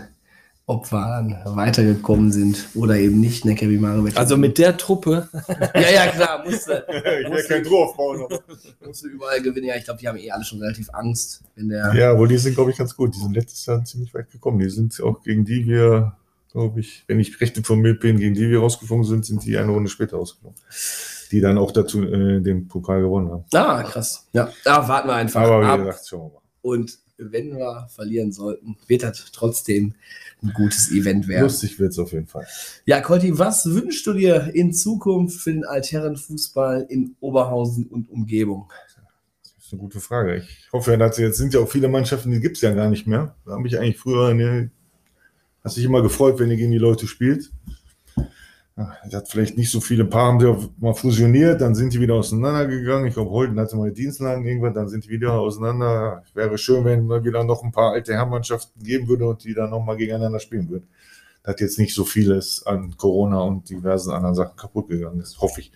ob wir dann weitergekommen sind oder eben nicht. Ne, Kevin Mare wird- Also mit der Truppe. ja, ja, klar, musste, ich will kein Tor aufbauen. musste überall gewinnen. Ja, ich glaube, die haben eh alle schon relativ Angst, wenn der. Ja, wohl, die sind, glaube ich, ganz gut. Die sind letztes Jahr ziemlich weit gekommen. Die sind auch gegen die wir, glaube ich, wenn ich recht informiert bin, gegen die wir rausgeflogen sind, sind die eine Runde später rausgeflogen. Die dann auch dazu äh, den Pokal gewonnen haben. Ah, krass. Ja, da warten wir einfach Aber wie ab. gesagt, schauen wir mal. Und wenn wir verlieren sollten, wird das trotzdem ein gutes Event werden. Lustig wird's auf jeden Fall. Ja, Conti, was wünschst du dir in Zukunft für den Altherrenfußball in Oberhausen und Umgebung? Das ist eine gute Frage. Ich hoffe, dass jetzt sind ja auch viele Mannschaften, die gibt's ja gar nicht mehr. Da habe ich eigentlich früher eine, hat sich immer gefreut, wenn ihr gegen die Leute spielt. Es hat vielleicht nicht so viele Paar haben sie mal fusioniert, dann sind die wieder auseinandergegangen. Ich glaube, Holden hatte mal Dienstlagen irgendwann, dann sind die wieder auseinander. Wäre schön, wenn wir wieder noch ein paar alte Herrmannschaften geben würde und die dann nochmal gegeneinander spielen würden. Da hat jetzt nicht so vieles an Corona und diversen anderen Sachen kaputt gegangen ist, hoffe ich.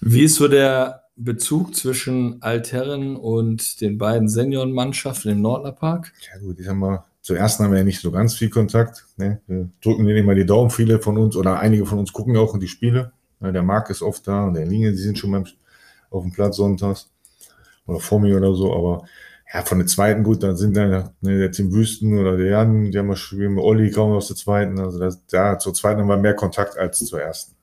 Wie ist so der Bezug zwischen Altherren und den beiden Seniorenmannschaften im Nordlerpark? Ja gut, ich sag mal, zuerst haben wir ja nicht so ganz viel Kontakt. Ne? Wir drücken denen immer die Daumen, viele von uns oder einige von uns gucken auch in die Spiele. Ja, der Marc ist oft da und der Linge, die sind schon beim, auf dem Platz sonntags oder vor mir oder so, aber ja, von der zweiten, gut, dann sind da ne, der Tim Wüsten oder der Jan, die haben wir spielen mit Olli kaum aus der zweiten. Also das, ja, zur zweiten haben wir mehr Kontakt als zur ersten.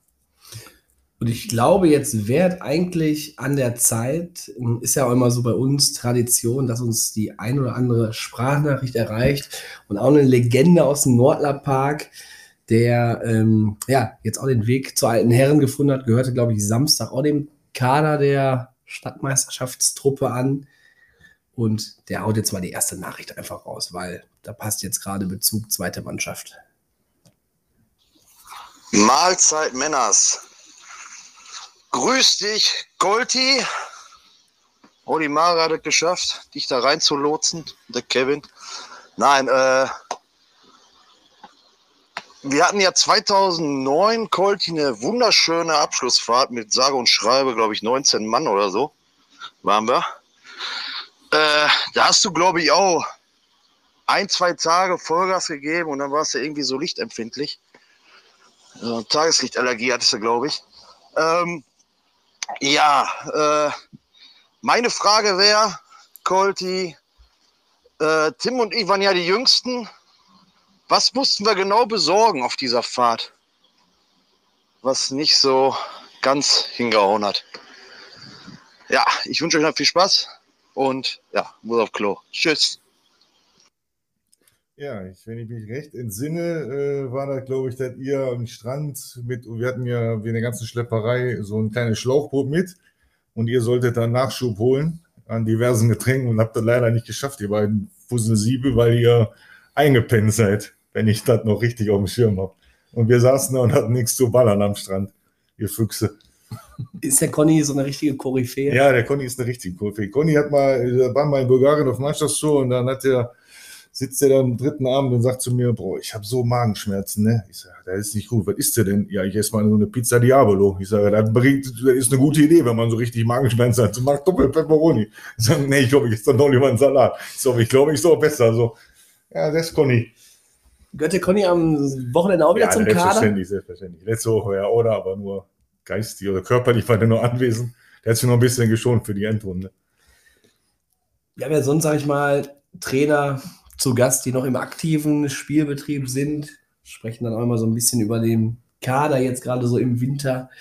Und ich glaube, jetzt wäre eigentlich an der Zeit, ist ja auch immer so bei uns Tradition, dass uns die ein oder andere Sprachnachricht erreicht und auch eine Legende aus dem Nordlerpark, der ähm, ja jetzt auch den Weg zur alten Herren gefunden hat, gehörte, glaube ich, Samstag auch dem Kader der Stadtmeisterschaftstruppe an. Und der haut jetzt mal die erste Nachricht einfach raus, weil da passt jetzt gerade Bezug zweite Mannschaft. Mahlzeit Männers. Grüß dich, Golti. Oli Mara hat es geschafft, dich da reinzulotsen, der Kevin. Nein, äh, wir hatten ja 2009, Colti, eine wunderschöne Abschlussfahrt mit sage und schreibe, glaube ich, 19 Mann oder so waren wir. Äh, da hast du, glaube ich, auch ein, zwei Tage Vollgas gegeben und dann warst du irgendwie so lichtempfindlich. So, Tageslichtallergie hattest du, glaube ich. Ähm, ja, äh, meine Frage wäre, Colti, äh, Tim und ich waren ja die Jüngsten. Was mussten wir genau besorgen auf dieser Fahrt? Was nicht so ganz hingehauen hat. Ja, ich wünsche euch noch viel Spaß und ja, muss auf Klo. Tschüss. Ja, ich, wenn ich mich recht entsinne, äh, war das, glaube ich, dass ihr am Strand mit, wir hatten ja wie eine ganze Schlepperei so ein kleines Schlauchboot mit und ihr solltet dann Nachschub holen an diversen Getränken und habt das leider nicht geschafft, ihr beiden Fusselsiebe, weil ihr eingepennt seid, wenn ich das noch richtig auf dem Schirm habe. Und wir saßen da und hatten nichts zu ballern am Strand, ihr Füchse. Ist der Conny so eine richtige Koryphäe? Ja, der Conny ist eine richtige Kurve. Conny hat mal, waren mal in Bulgarien auf Mannschaftsshow und dann hat er, sitzt er da am dritten Abend und sagt zu mir, Bro, ich habe so Magenschmerzen, ne? Ich sage, das ist nicht gut. Was ist der denn? Ja, ich esse mal so eine Pizza Diabolo. Ich sage, das, bringt, das ist eine gute Idee, wenn man so richtig Magenschmerzen hat. So, mach doppel Pepperoni. Ich sage, nee, ich glaube, ich esse dann doch lieber einen Salat. Ich so, ich glaube, ich so besser. So, ja, das ist Conny. Gehört der Conny am Wochenende auch wieder Ja, zum Kader? selbstverständlich, selbstverständlich. Letzte Woche ja, oder? Aber nur geistig oder körperlich war der nur anwesend. Der hat sich noch ein bisschen geschont für die Endrunde. Ja sonst, sag ich mal, Trainer zu Gast, die noch im aktiven Spielbetrieb sind, sprechen dann auch immer so ein bisschen über den Kader jetzt gerade so im Winter,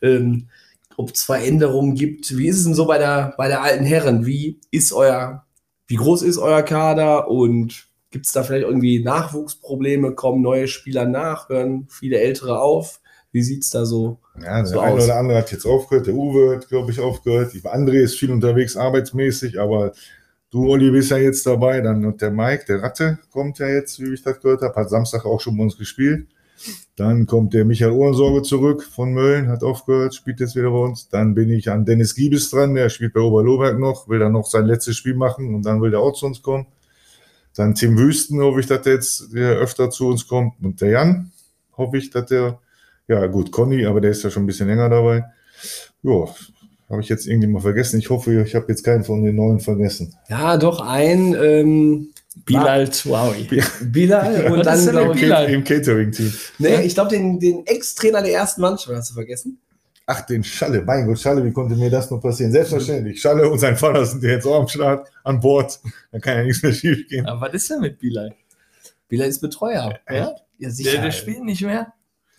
ähm, ob es Veränderungen gibt. Wie ist es denn so bei der, bei der alten Herren? Wie ist euer, wie groß ist euer Kader und gibt es da vielleicht irgendwie Nachwuchsprobleme? Kommen neue Spieler nach? Hören viele Ältere auf? Wie sieht es da so? Ja, der So eine aus. oder andere hat jetzt aufgehört. Der Uwe hat, glaube ich, aufgehört. Die André ist viel unterwegs arbeitsmäßig, aber du, Olli, bist ja jetzt dabei. Dann und der Mike, der Ratte, kommt ja jetzt, wie ich das gehört habe, hat Samstag auch schon bei uns gespielt. Dann kommt der Michael Ohrensorge zurück von Mölln, hat aufgehört, spielt jetzt wieder bei uns. Dann bin ich an Dennis Giebes dran, der spielt bei Oberlohberg noch, will dann noch sein letztes Spiel machen und dann will der auch zu uns kommen. Dann Tim Wüsten, hoffe ich, dass der jetzt der öfter zu uns kommt. Und der Jan, hoffe ich, dass der ja, gut, Conny, aber der ist ja schon ein bisschen länger dabei. Ja, habe ich jetzt irgendwie mal vergessen. Ich hoffe, ich habe jetzt keinen von den neuen vergessen. Ja, doch ein ähm, Bilal Tuawi. Bilal und dann, glaube ich, Bilal? Im Catering-Team. Nee, ich glaube, den, den Ex-Trainer der ersten Mannschaft hast du vergessen. Ach, den Schalle. Mein Gott, Schalle, wie konnte mir das nur passieren? Selbstverständlich. Schalle und sein Vater sind jetzt auch am Start, an Bord. Da kann ja nichts mehr schief gehen. Aber was ist denn mit Bilal? Bilal ist Betreuer. Ja? Ja, Der, sicher. der spielt nicht mehr.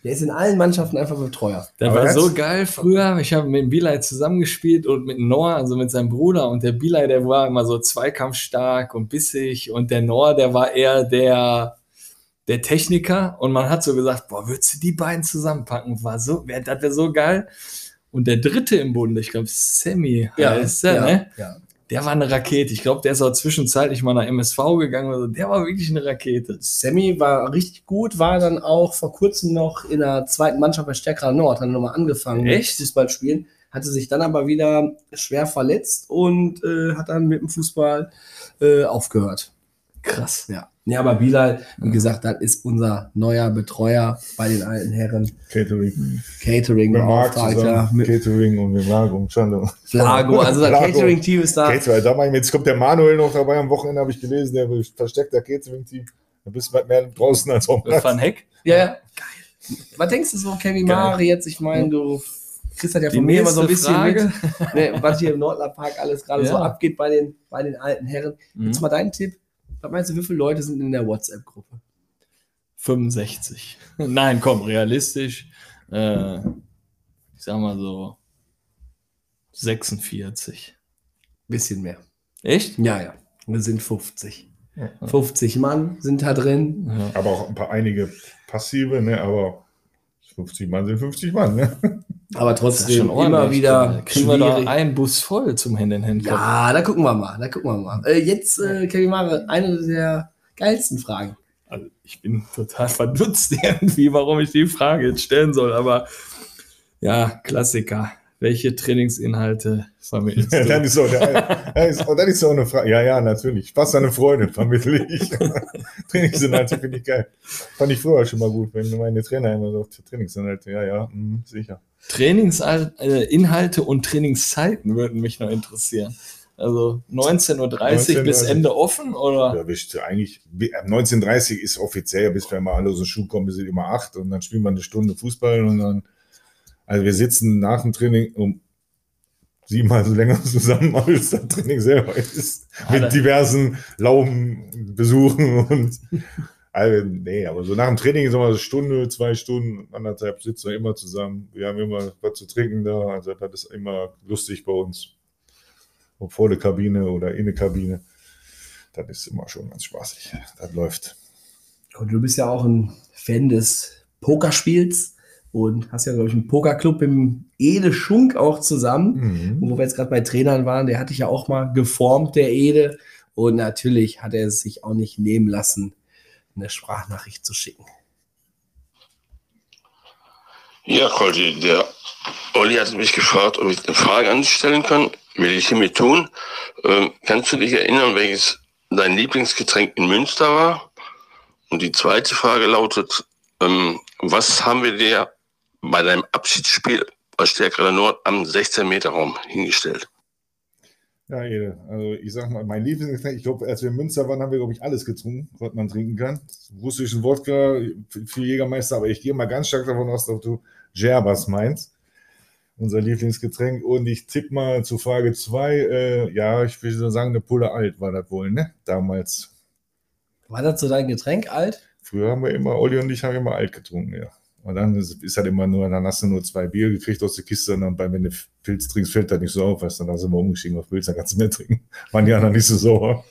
Der ist in allen Mannschaften einfach Betreuer. Der Aber war jetzt- so geil früher. Ich habe mit dem Bilal zusammengespielt und mit Noah, also mit seinem Bruder. Und der Bilal, der war immer so zweikampfstark und bissig. Und der Noah, der war eher der, der Techniker. Und man hat so gesagt, boah, würdest du die beiden zusammenpacken? War so, wär, das wäre so geil. Und der dritte im Bunde, ich glaube, Sammy heißt der, ja, ne? ja. Der war eine Rakete. Ich glaube, der ist auch zwischenzeitlich mal nach MSV gegangen. Also der war wirklich eine Rakete. Sammy war richtig gut, war dann auch vor kurzem noch in der zweiten Mannschaft bei Stärkerer Nord, hat nochmal angefangen Echt? mit Fußball spielen, hatte sich dann aber wieder schwer verletzt und äh, hat dann mit dem Fußball äh, aufgehört. Krass. Ja. Ja, aber Bilal, wie gesagt, das ist unser neuer Betreuer bei den alten Herren. Catering. Catering, Beauftragter, Catering und und Schande. Flago. Also das. Catering-Team ist da. Catering, da mir- jetzt kommt der Manuel noch dabei. Am Wochenende habe ich gelesen, der will versteckter Catering-Team. Da bist du mehr draußen als auf dem Platz. Van Heck? Ja, ja. Geil. Was denkst du so, Kevin. Mare jetzt? Ich meine, du kriegst das ja Die von mir immer so ein bisschen Frage. mit, ne, was hier im Nordlandpark alles gerade so Ja. abgeht bei den, bei den alten Herren. Mhm. Jetzt mal dein Tipp. Was meinst du, wie viele Leute sind in der WhatsApp-Gruppe? 65. Nein, komm, realistisch. Äh, ich sag mal so 46. Bisschen mehr. Echt? Ja, ja. Wir sind 50. Ja. 50 Mann sind da drin. Ja. Aber auch ein paar einige passive, ne? aber 50 Mann sind 50 Mann. Ne? Aber Das trotzdem schon immer wieder Kriegen wir da schwierig. einen Bus voll zum Hand in Hand. Ja, da gucken wir mal. Da gucken wir mal. Äh, jetzt, äh, Kevin Mare, eine der geilsten Fragen. Also ich bin total verdutzt irgendwie, warum ich die Frage jetzt stellen soll. Aber ja, Klassiker. Welche Trainingsinhalte vermittelst du? ist dann ist, oh, ist auch eine Frage. Ja, ja, natürlich. Spaß an eine Freundin vermittle ich. Trainingsinhalte finde ich geil. Fand ich früher schon mal gut, wenn meine Trainer immer so Trainingsinhalte. Ja, ja, mh, sicher. Trainingsinhalte und Trainingszeiten würden mich noch interessieren. Also 19.30 Uhr bis 19:30. Ende offen oder? Ja, wisst ihr, eigentlich, bi- ab 19.30 ist offiziell, bis wir mal alle aus dem Schuh kommen, wir sind immer acht und dann spielen wir eine Stunde Fußball und dann, also wir sitzen nach dem Training um siebenmal so länger zusammen, als das Training selber ist. Alter. Mit diversen Laubenbesuchen und, also, nee, aber so nach dem Training ist immer so eine Stunde, zwei Stunden, anderthalb sitzen wir immer zusammen. Wir haben immer was zu trinken da, also das ist immer lustig bei uns. Ob vor der Kabine oder in der Kabine. Das ist immer schon ganz spaßig. Das läuft. Und du bist ja auch ein Fan des Pokerspiels und hast ja, glaube ich, einen Pokerclub im Ede Schunk auch zusammen. Mhm. Und wo wir jetzt gerade bei Trainern waren, der hatte ich ja auch mal geformt, der Ede. Und natürlich hat er es sich auch nicht nehmen lassen, eine Sprachnachricht zu schicken. Ja, Koldi, der Olli hat mich gefragt, ob ich eine Frage an dich stellen kann. Will ich hiermit tun. Ähm, kannst du dich erinnern, welches dein Lieblingsgetränk in Münster war? Und die zweite Frage lautet, ähm, was haben wir dir bei deinem Abschiedsspiel bei Stärkerer Nord am 16 Meter Raum hingestellt? Ja, Ede. Also ich sag mal, mein Lieblingsgetränk, ich glaube, als wir in Münster waren, haben wir, glaube ich, alles getrunken, was man trinken kann. Russischen Wodka für Jägermeister, aber ich gehe mal ganz stark davon aus, dass du Gerbas meinst. Unser Lieblingsgetränk. Und ich tippe mal zu Frage 2, äh, ja, ich würde sagen, eine Pulle alt war das wohl, ne? Damals. War das so dein Getränk, alt? Früher haben wir immer, Olli und ich haben immer alt getrunken, ja. Und dann ist, halt immer nur, dann hast du nur zwei Bier gekriegt aus der Kiste und dann, wenn du Pilz trinkst, fällt das nicht so auf, weißt du, dann sind wir umgestiegen auf Pilz, dann kannst du mehr trinken. Waren die anderen nicht so sauer.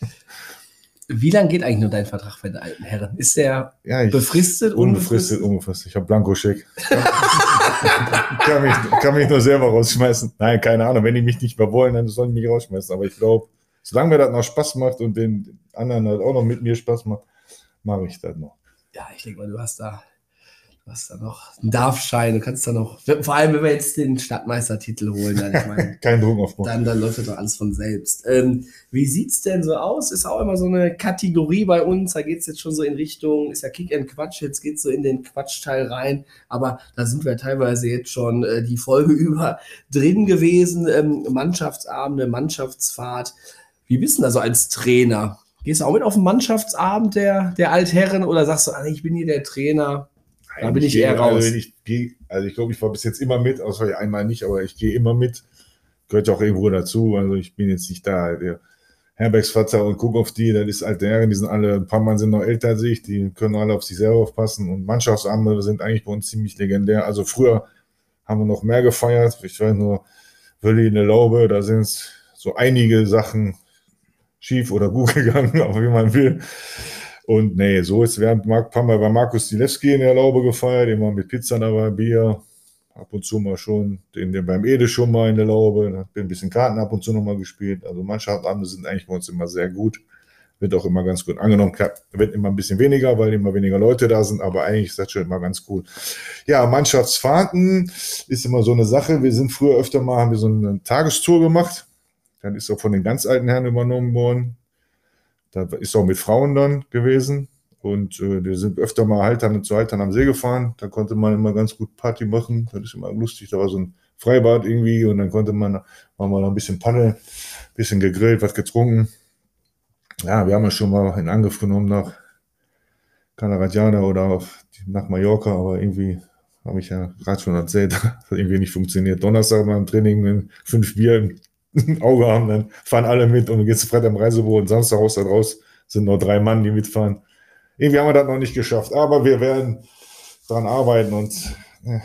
Wie lange geht eigentlich nur dein Vertrag bei den alten Herren? Ist der Ja, ich, befristet, unbefristet, unbefristet. Ich habe Blankoscheck. kann, mich, kann mich nur selber rausschmeißen. Nein, keine Ahnung. Wenn die mich nicht mehr wollen, dann sollen die mich rausschmeißen. Aber ich glaube, solange mir das noch Spaß macht und den anderen halt auch noch mit mir Spaß macht, mache ich das noch. Ja, ich denke mal, du hast da, du hast da noch einen Darfschein. Du kannst da noch, vor allem, wenn wir jetzt den Stadtmeistertitel holen, dann, ich meine, Kein Druck aufbauen. dann, dann läuft das doch alles von selbst. Ähm, wie sieht's denn so aus? Ist auch immer so eine Kategorie bei uns. Da geht's jetzt schon so in Richtung, ist ja Kick and Quatsch, jetzt geht's so in den Quatschteil rein. Aber da sind wir teilweise jetzt schon äh, die Folge über drin gewesen. Ähm, Mannschaftsabende, Mannschaftsfahrt. Wie bist du denn da so als Trainer? Gehst du auch mit auf den Mannschaftsabend der, der Altherren oder sagst du, ah, ich bin hier der Trainer? Da bin ich eher raus. Also ich, gehe- also ich glaube, ich war bis jetzt immer mit, außer einmal nicht, aber ich gehe immer mit. Gehört ja auch irgendwo dazu. Also ich bin jetzt nicht da. Der Herbergsvater und guck auf die, das ist alte Herren, die sind alle, ein paar Mann sind noch älter als ich, die können alle auf sich selber aufpassen. Und Mannschaftsabende sind eigentlich bei uns ziemlich legendär. Also früher haben wir noch mehr gefeiert. Ich weiß nur, Wölli in der Laube, da sind so einige Sachen schief oder gut gegangen, auch wie man will. Und nee, so ist, haben Mark, wir bei Markus Dilewski in der Laube gefeiert, immer mit Pizza dabei, Bier, ab und zu mal schon, den, den beim Ede schon mal in der Laube, bin ein bisschen Karten ab und zu noch mal gespielt. Also Mannschaftsabende sind eigentlich bei uns immer sehr gut. Wird auch immer ganz gut angenommen. Wird immer ein bisschen weniger, weil immer weniger Leute da sind, aber eigentlich ist das schon immer ganz cool. Ja, Mannschaftsfahrten ist immer so eine Sache. Wir sind früher öfter mal, haben wir so eine Tagestour gemacht. Dann ist auch von den ganz alten Herren übernommen worden. Da ist auch mit Frauen dann gewesen. Und äh, wir sind öfter mal Haltern zu Haltern am See gefahren. Da konnte man immer ganz gut Party machen. Das ist immer lustig. Da war so ein Freibad irgendwie und dann konnte man, mal noch ein bisschen Paddel, bisschen gegrillt, was getrunken. Ja, wir haben ja schon mal in Angriff genommen nach Canaratiana oder auf, nach Mallorca, aber irgendwie habe ich ja gerade schon erzählt, hat irgendwie nicht funktioniert. Donnerstag beim Training fünf Bier im Auge haben, dann fahren alle mit und dann geht's Freitag im Reisebüro und Samstag raus da raus sind nur drei Mann, die mitfahren. Irgendwie haben wir das noch nicht geschafft, aber wir werden dran arbeiten und äh,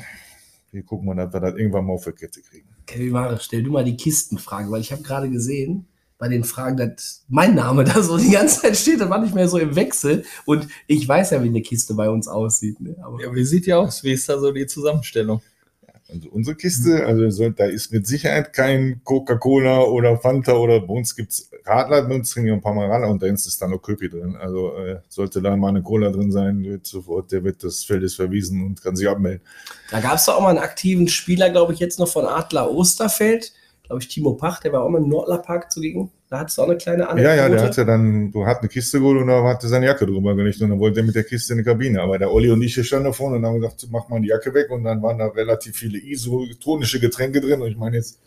wir gucken mal, dass wir das irgendwann mal auf die Kette kriegen. Kevin Mare, stell du mal die Kistenfrage, weil ich habe gerade gesehen, bei den Fragen, dass mein Name da so die ganze Zeit steht, da war nicht mehr so im Wechsel. Und ich weiß ja, wie eine Kiste bei uns aussieht. Ne? Aber Ja, wie sieht die aus? Wie ist da so die Zusammenstellung? Also unsere Kiste, also so, da ist mit Sicherheit kein Coca-Cola oder Fanta oder bei uns gibt's Radler, bei uns trinken wir ein paar Mal Radler und da ist dann noch Köpi drin. Also äh, sollte da mal eine Cola drin sein, wird sofort, der wird das Feld ist verwiesen und kann sich abmelden. da gab es auch mal einen aktiven Spieler, glaube ich, jetzt noch von Adler Osterfeld. Glaube ich, Timo Pach, der war auch mal im Nordlerpark zugegen. Da hat es auch eine kleine Ja, Anekdote. ja, der hat ja dann, du hat eine Kiste geholt und da hat er seine Jacke drüber gelegt und dann wollte er mit der Kiste in die Kabine. Aber der Olli und ich standen da vorne und haben gesagt, mach mal die Jacke weg und dann waren da relativ viele isotonische Getränke drin und ich meine jetzt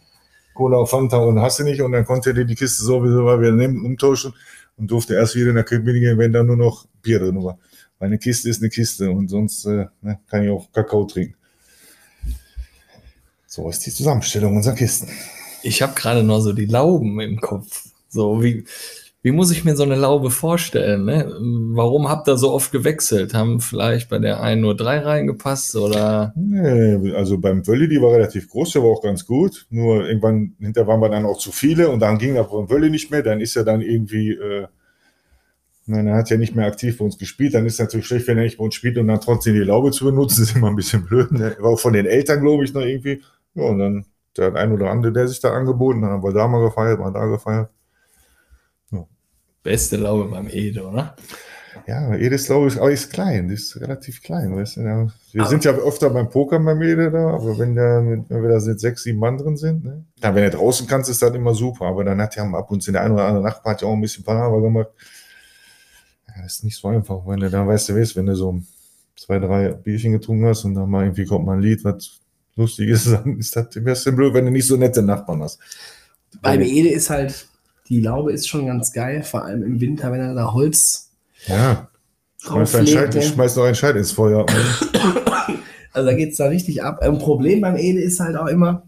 Cola, Fanta und hast du nicht und dann konnte er die Kiste sowieso mal wieder nehmen, umtauschen und durfte erst wieder in der Kabine gehen, wenn da nur noch Bier drin war. Weil eine Kiste ist eine Kiste und sonst äh, ne, kann ich auch Kakao trinken. So ist die Zusammenstellung unserer Kisten. Ich habe gerade noch so die Lauben im Kopf. So, wie, wie muss ich mir so eine Laube vorstellen? Ne? Warum habt ihr so oft gewechselt? Haben vielleicht bei der einen nur drei reingepasst oder? Nee, also beim Wölli, die war relativ groß, der war auch ganz gut. Nur irgendwann hinter waren wir dann auch zu viele und dann ging das beim Wölli nicht mehr. Dann ist er dann irgendwie äh, Nein, er hat ja nicht mehr aktiv bei uns gespielt. Dann ist es natürlich schlecht, wenn er nicht bei uns spielt und dann trotzdem die Laube zu benutzen. Ist immer ein bisschen blöd. Ne? War auch von den Eltern, glaube ich, noch irgendwie. Ja, und dann der ein oder andere, der sich da angeboten hat, haben wir da mal gefeiert, mal da gefeiert. Beste Laube beim Ede, oder? Ja, Laube ist, aber ist klein, die ist relativ klein, weißt du. Ja. Wir sind ja öfter beim Poker beim Ede da, aber wenn, mit- wenn wir da sind, sechs, sieben Mann drin sind, ne? Ja, wenn du draußen kannst, ist das immer super, aber dann hat ja ab und zu der eine oder andere Nachbar ja auch ein bisschen Palaver gemacht. Ja, das ist nicht so einfach, wenn du dann, weißt du, weißt, wenn du so zwei, drei Bierchen getrunken hast und dann mal irgendwie kommt mal ein Lied, was lustig ist, dann ist das ein bisschen blöd, wenn du nicht so nette Nachbarn hast. Beim Ede ist halt, die Laube ist schon ganz geil, vor allem im Winter, wenn er da Holz Ja. Schmeiß, ein. Scheit, ne? schmeiß noch ein Scheit ins Feuer. Also da geht es da richtig ab. Ein Problem beim Ede ist halt auch immer,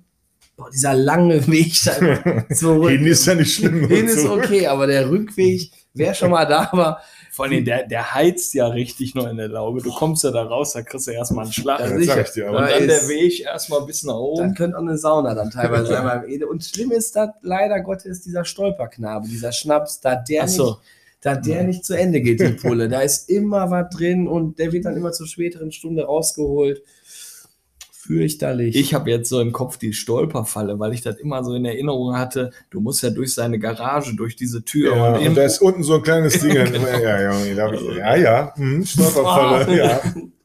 boah, dieser lange Weg. Hin ist ja nicht schlimm. Hin ist okay, aber der Rückweg, wer schon mal da war, Vor allem, der, der heizt ja richtig noch in der Laube. Du kommst ja da raus, da kriegst du erstmal einen Schlag. Ja, das sicher. ich dir, aber Und Da dann der Weg erstmal bis nach dann oben. könnte auch eine Sauna dann teilweise sein beim Ede. Und schlimm ist das leider Gottes dieser Stolperknabe, dieser Schnaps, da der so. nicht da der nicht zu Ende geht, die Pulle. Da ist immer was drin und der wird dann immer zur späteren Stunde rausgeholt. Fürchterlich. Ich habe jetzt so im Kopf die Stolperfalle, weil ich das immer so in Erinnerung hatte. Du musst ja durch seine Garage, durch diese Tür. Ja, und und da ist unten so ein kleines Ding. ja, ja, Junge, da hab ich, ja, ja, hm, Stolperfalle, ja.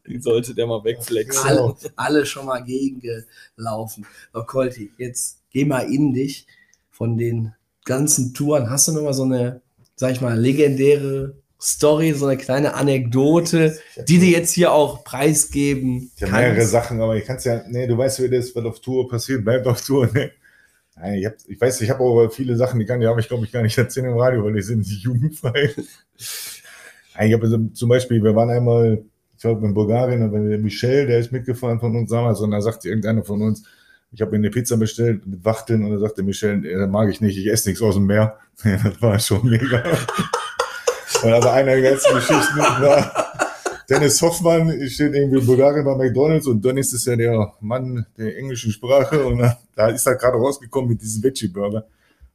die sollte der mal wegflexen. alle, alle schon mal gegengelaufen. So, Kolti, jetzt geh mal in dich von den ganzen Touren. Hast du noch mal so eine, sag ich mal, legendäre Story, so eine kleine Anekdote, die du jetzt hier auch preisgeben Ich habe mehrere? Sachen, aber ich kann es ja, nee, du weißt, wie das, was auf Tour passiert, bleibt auf Tour, ne? Nein, ich, hab, ich weiß, ich habe auch viele Sachen, die kann ich, aber ich glaube, ich gar nicht erzählen im Radio, weil die sind nicht jugendfrei. Nein, Ich habe also zum Beispiel, wir waren einmal, ich glaube in Bulgarien, und der Michel, der ist mitgefahren von uns damals, und da sagte irgendeiner von uns, ich habe mir eine Pizza bestellt mit Wachteln und da sagte Michel, "Äh, mag ich nicht, ich esse nichts aus dem Meer. Das war schon mega. Und aber einer der ganzen Geschichten Dennis Hoffmann steht irgendwie in Bulgarien bei McDonalds und Dennis ist ja der Mann der englischen Sprache und da- ist er gerade rausgekommen mit diesem Veggie-Burger.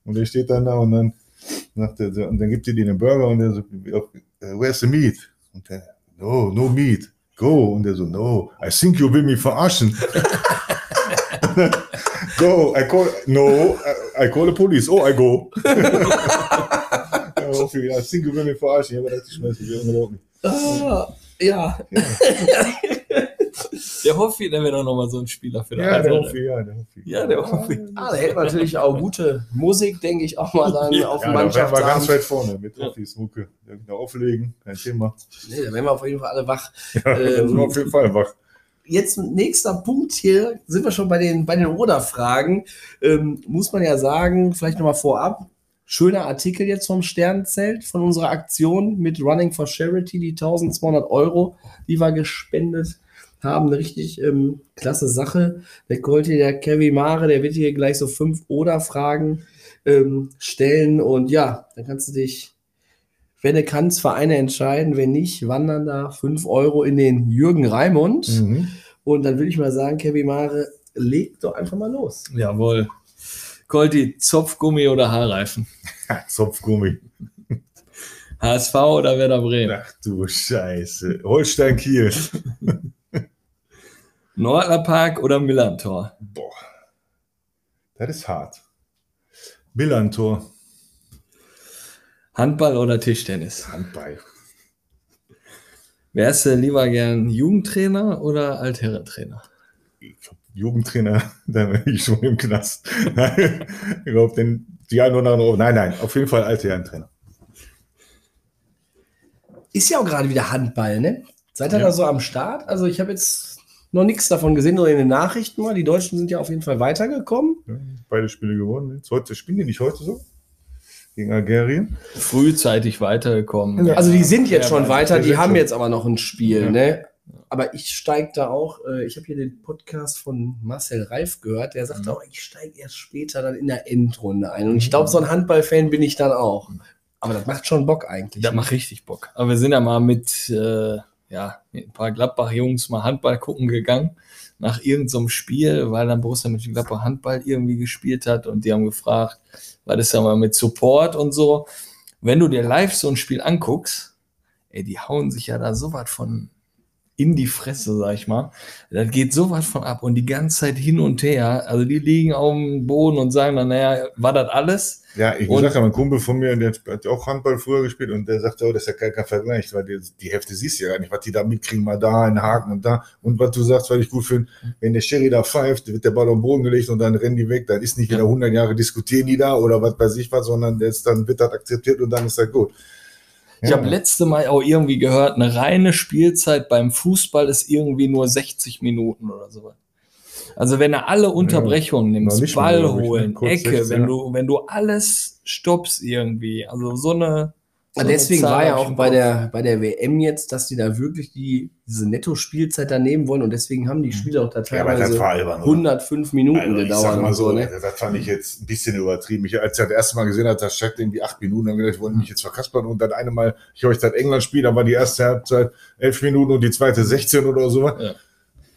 Und der steht dann da und dann sagt er, und dann gibt ihr den Burger und der so, äh, where's the meat? Und der, no, no meat, go. Und der so, no, I think you will me verarschen. go, I call, no, I call the police, oh, I go. ja, Hoffi, I think you will me verarschen. Ich habe gedacht, ich schmeiße dich überhaupt nicht. Ah, ja, Der Hoffi, der wäre doch nochmal so ein Spieler für Ja, der. Hoffi, ja, der Hoffi. Ja, der Hoffi. ah, der hätte natürlich auch gute Musik, denke ich, auch mal dann Ja, auf Ja, dem da wären wir ganz weit vorne mit Hoffis Mucke. Da auflegen, kein Thema. Nee, da wären wir auf jeden Fall alle wach. Ja, da sind wir auf jeden Fall wach. jetzt nächster Punkt hier, sind wir schon bei den, bei den Oder-Fragen. Ähm, muss man ja sagen, vielleicht nochmal vorab, schöner Artikel jetzt vom Sternzelt von unserer Aktion mit Running for Charity, die 1200 Euro, die wir gespendet haben. Eine richtig ähm, klasse Sache. Der Colti, der Kevin Mare, der wird hier gleich so fünf Oder-Fragen ähm, stellen und ja, dann kannst du dich wenn du kannst, Vereine entscheiden. Wenn nicht, wandern da 5 Euro in den Jürgen Raimund. Mhm. Und dann würde ich mal sagen, Kevin Mare, leg doch einfach mal los. Jawohl. Colti, Zopfgummi oder Haarreifen? Zopfgummi. HSV oder Werder Bremen? Ach du Scheiße. Holstein Kiel. Nordlerpark oder Millantor? Boah. Das ist hart. Millantor. Handball oder Tischtennis? Handball. Wärst du lieber gern Jugendtrainer oder Altherrentrainer? Ich glaub, Jugendtrainer, da wäre ich schon im Knast. Nein, ich glaube, den, die einen oder anderen, nein, nein, auf jeden Fall alte Herrentrainer. Ist ja auch gerade wieder Handball, ne? Seid ihr Ja. da so am Start? Also ich habe jetzt noch nichts davon gesehen, nur in den Nachrichten mal. Die Deutschen sind ja auf jeden Fall weitergekommen. Ja, beide Spiele gewonnen. Jetzt heute spielen die nicht heute so? Gegen Algerien? Frühzeitig weitergekommen. Also die sind jetzt Ja, schon weiter, die haben schon- jetzt aber noch ein Spiel, Ja. ne? Aber ich steige da auch, äh, ich habe hier den Podcast von Marcel Reif gehört, der sagt Mhm. auch, ich steige erst später dann in der Endrunde ein. Und ich glaube, so ein Handballfan bin ich dann auch. Aber das macht schon Bock eigentlich. Das macht richtig Bock. Aber wir sind ja mal mit, äh, ja, mit ein paar Gladbach-Jungs mal Handball gucken gegangen nach irgendeinem Spiel, weil dann Borussia Mönchengladbach Handball irgendwie gespielt hat und die haben gefragt, war das ja mal mit Support und so. Wenn du dir live so ein Spiel anguckst, ey, die hauen sich ja da so was von in die Fresse, sag ich mal. Das geht so was von ab und die ganze Zeit hin und her. Also die liegen auf dem Boden und sagen dann, naja, war das alles? Ja, ich Und- sag ja, mein Kumpel von mir, der hat ja auch Handball früher gespielt und der sagte, oh, das ist ja kein, kein Vergleich, weil die, die Hälfte siehst du ja gar nicht, was die da mitkriegen, mal da einen Haken und da. Und was du sagst, was ich gut finde, wenn der Sherry da pfeift, wird der Ball auf den Boden gelegt und dann rennen die weg, dann ist nicht wieder 100 Jahre diskutieren die da oder was weiß ich was, sondern das, dann wird das akzeptiert und dann ist das gut. Ich Ja. habe letzte Mal auch irgendwie gehört, eine reine Spielzeit beim Fußball ist irgendwie nur 60 Minuten oder sowas. Also wenn du alle Unterbrechungen noch nimmst, nicht mal, Ball ne? holen, Ecke, 16, wenn ja. du, wenn du alles stoppst irgendwie, also so eine. So eine Deswegen Zahl war ja auch bei der, bei der WM jetzt, dass die da wirklich die, diese Netto-Spielzeit da nehmen wollen und deswegen haben die Spiele auch da Ja, teilweise war albern. oder? 105 Minuten Also, ich gedauert. sag mal und so, ne? das fand ich jetzt ein bisschen übertrieben. Ich, als ich das erste Mal gesehen habe, das steht irgendwie acht Minuten, dann gedacht, ich wollte mich jetzt verkaspern und dann eine Mal, ich höre ich das England-Spiel, da war die erste Halbzeit elf Minuten und die zweite 16 oder so. Ja.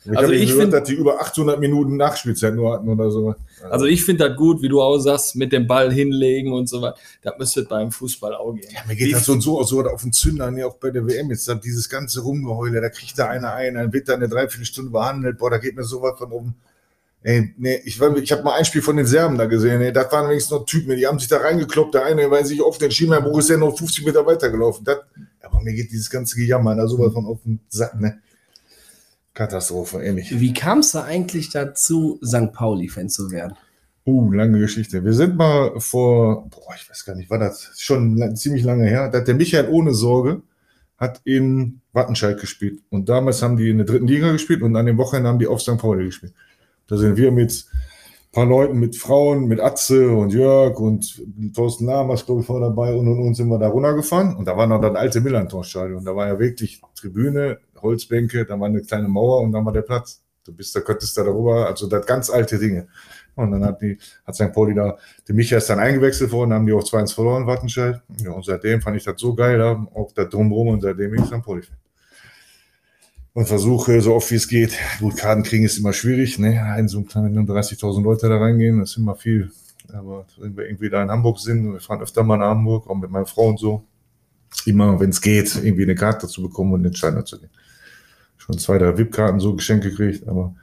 Ich Also habe ich gehört, dass die über 800 Minuten Nachspielzeit nur hatten oder so. Also ich finde das gut, wie du auch sagst, mit dem Ball hinlegen und so weiter. Das müsste beim Fußball auch gehen. Ja, mir geht das so und so aus, so auf den Zündern, ja auch bei der WM jetzt, dann dieses ganze Rumgeheule, da kriegt da einer ein, dann wird da eine Dreiviertelstunde behandelt, boah, da geht mir sowas von oben. Ey, nee, ich, ich habe mal ein Spiel von den Serben da gesehen, ey, das waren wenigstens noch Typen, die haben sich da reingekloppt, der eine, weil sich auf den Schienbeinbruch ist der noch 50 Meter weitergelaufen. Aber mir geht dieses ganze Gejammer da sowas von auf den Sack, ne? Katastrophe, ähnlich. Wie kam es da eigentlich dazu, St. Pauli-Fan zu werden? Uh, lange Geschichte. Wir sind mal vor, boah, ich weiß gar nicht, war das schon ziemlich lange her, da hat der Michael ohne Sorge hat in Wattenscheid gespielt. Und damals haben die in der dritten Liga gespielt und an dem Wochenende haben die auf St. Pauli gespielt. Da sind wir mit ein paar Leuten, mit Frauen, mit Atze und Jörg und Thorsten Lamas, glaube ich, war dabei und und und sind wir da runtergefahren. Und da war noch das alte Millantor-Stadion. Da war ja wirklich Tribüne, Holzbänke, da war eine kleine Mauer und dann war der Platz. Du bist, da könntest da darüber, also das ganz alte Dinge. Und dann hat die, hat St. Pauli da, der Micha ist dann eingewechselt worden, haben die auch 2-1 verloren, Wattenscheid. Ja, und seitdem fand ich das so geil, auch da drumherum und seitdem bin ich St. Pauli-Fan. Und versuche, so oft wie es geht, gut, Karten kriegen ist immer schwierig, ne, in so wenn nur 30.000 Leute da reingehen, das ist immer viel. Aber wenn wir irgendwie da in Hamburg sind, wir fahren öfter mal nach Hamburg, auch mit meiner Frau und so, immer, wenn es geht, irgendwie eine Karte zu bekommen und den Steiner zu gehen. Schon zwei, drei VIP-Karten so geschenkt gekriegt, aber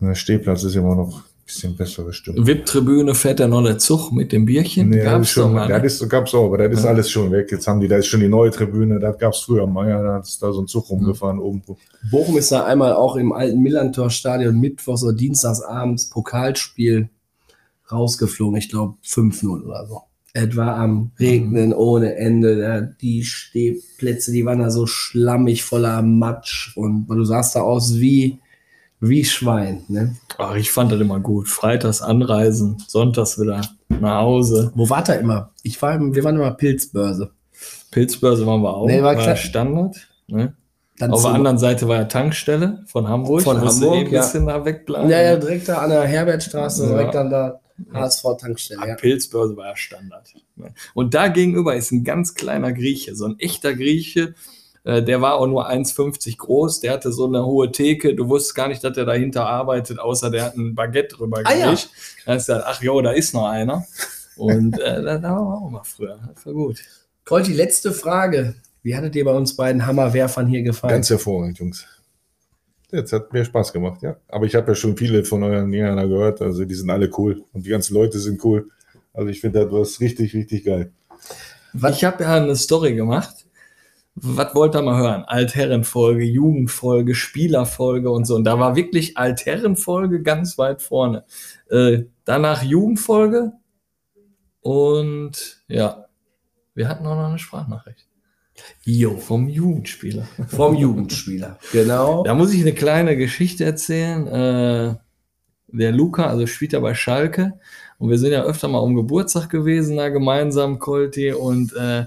der Stehplatz ist immer noch ein bisschen bessere Stimmung. VIP-Tribüne fährt ja noch der Zug mit dem Bierchen. Nee, das ist Gab's schon, mal, ne? das gab's auch, aber das ist Ja. alles schon weg. Jetzt haben die, da ist schon die neue Tribüne, das gab's früher mal, ja, da ist da so ein Zug rumgefahren oben. Bochum ist da einmal auch im alten Millantor-Stadion mittwochs oder dienstags abends Pokalspiel rausgeflogen. Ich glaube 5-0 oder so. Etwa am Regnen ohne Ende. Da, die Stehplätze, die waren da so schlammig voller Matsch und du sahst da aus wie, wie Schwein. Ne? Ach, ich fand das immer gut. Freitags anreisen, sonntags wieder nach Hause. Wo war da immer? Ich war, im- wir waren immer Pilzbörse. Pilzbörse waren wir auch. Nee, war war klar. Standard. Ne? Dann Auf der anderen Seite war ja Tankstelle von Hamburg. Von Hamburg, eh ein ja. bisschen da wegbleiben. ja, ja, direkt da an der Herbertstraße, Ja. direkt an der HSV-Tankstelle. Ja. Pilzbörse war ja Standard. Und da gegenüber ist ein ganz kleiner Grieche, so ein echter Grieche. äh, Der war auch nur 1,50 groß, der hatte so eine hohe Theke. Du wusstest gar nicht, dass der dahinter arbeitet, außer der hat ein Baguette drüber Ah, ja. gelegt. Da hast du gesagt, ach jo, da ist noch einer. Und äh, da, da waren wir auch mal früher. Das war gut. Colti, letzte Frage. Wie hattet ihr bei uns beiden Hammerwerfern hier gefallen? Ganz hervorragend, Jungs. Jetzt hat mir Spaß gemacht, ja. Aber ich habe ja schon viele von euren Jägern da gehört, also die sind alle cool und die ganzen Leute sind cool. Also ich finde das was richtig, richtig geil. Ich habe ja eine Story gemacht. Was wollt ihr mal hören? Altherrenfolge, Jugendfolge, Spielerfolge und so. Und da war wirklich Altherrenfolge ganz weit vorne. Äh, danach Jugendfolge und ja, wir hatten auch noch eine Sprachnachricht Jo, vom Jugendspieler. vom Jugendspieler. Genau. Da muss ich eine kleine Geschichte erzählen. Äh, der Luca, also spielt ja bei Schalke. Und wir sind ja öfter mal um Geburtstag gewesen, da gemeinsam, Colti. Und äh,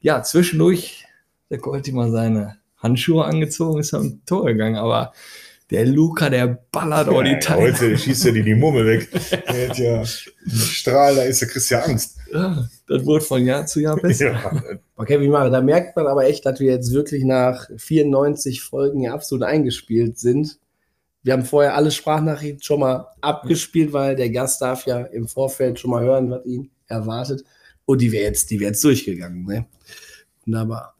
ja, zwischendurch der Colti mal seine Handschuhe angezogen, ist am Tor gegangen. Aber der Luca, der ballert auch die Ja, Teile. heute schießt er dir die Mumme weg. Der hat ja Strahl, da ist der kriegst ja Angst. Ja, das wurde von Jahr zu Jahr besser. Ja. Okay, wie mache, da merkt man aber echt, dass wir jetzt wirklich nach 94 Folgen hier absolut eingespielt sind. Wir haben vorher alle Sprachnachrichten schon mal abgespielt, weil der Gast darf ja im Vorfeld schon mal hören, was ihn erwartet. Und die wäre jetzt, die wäre jetzt durchgegangen, ne? Wunderbar.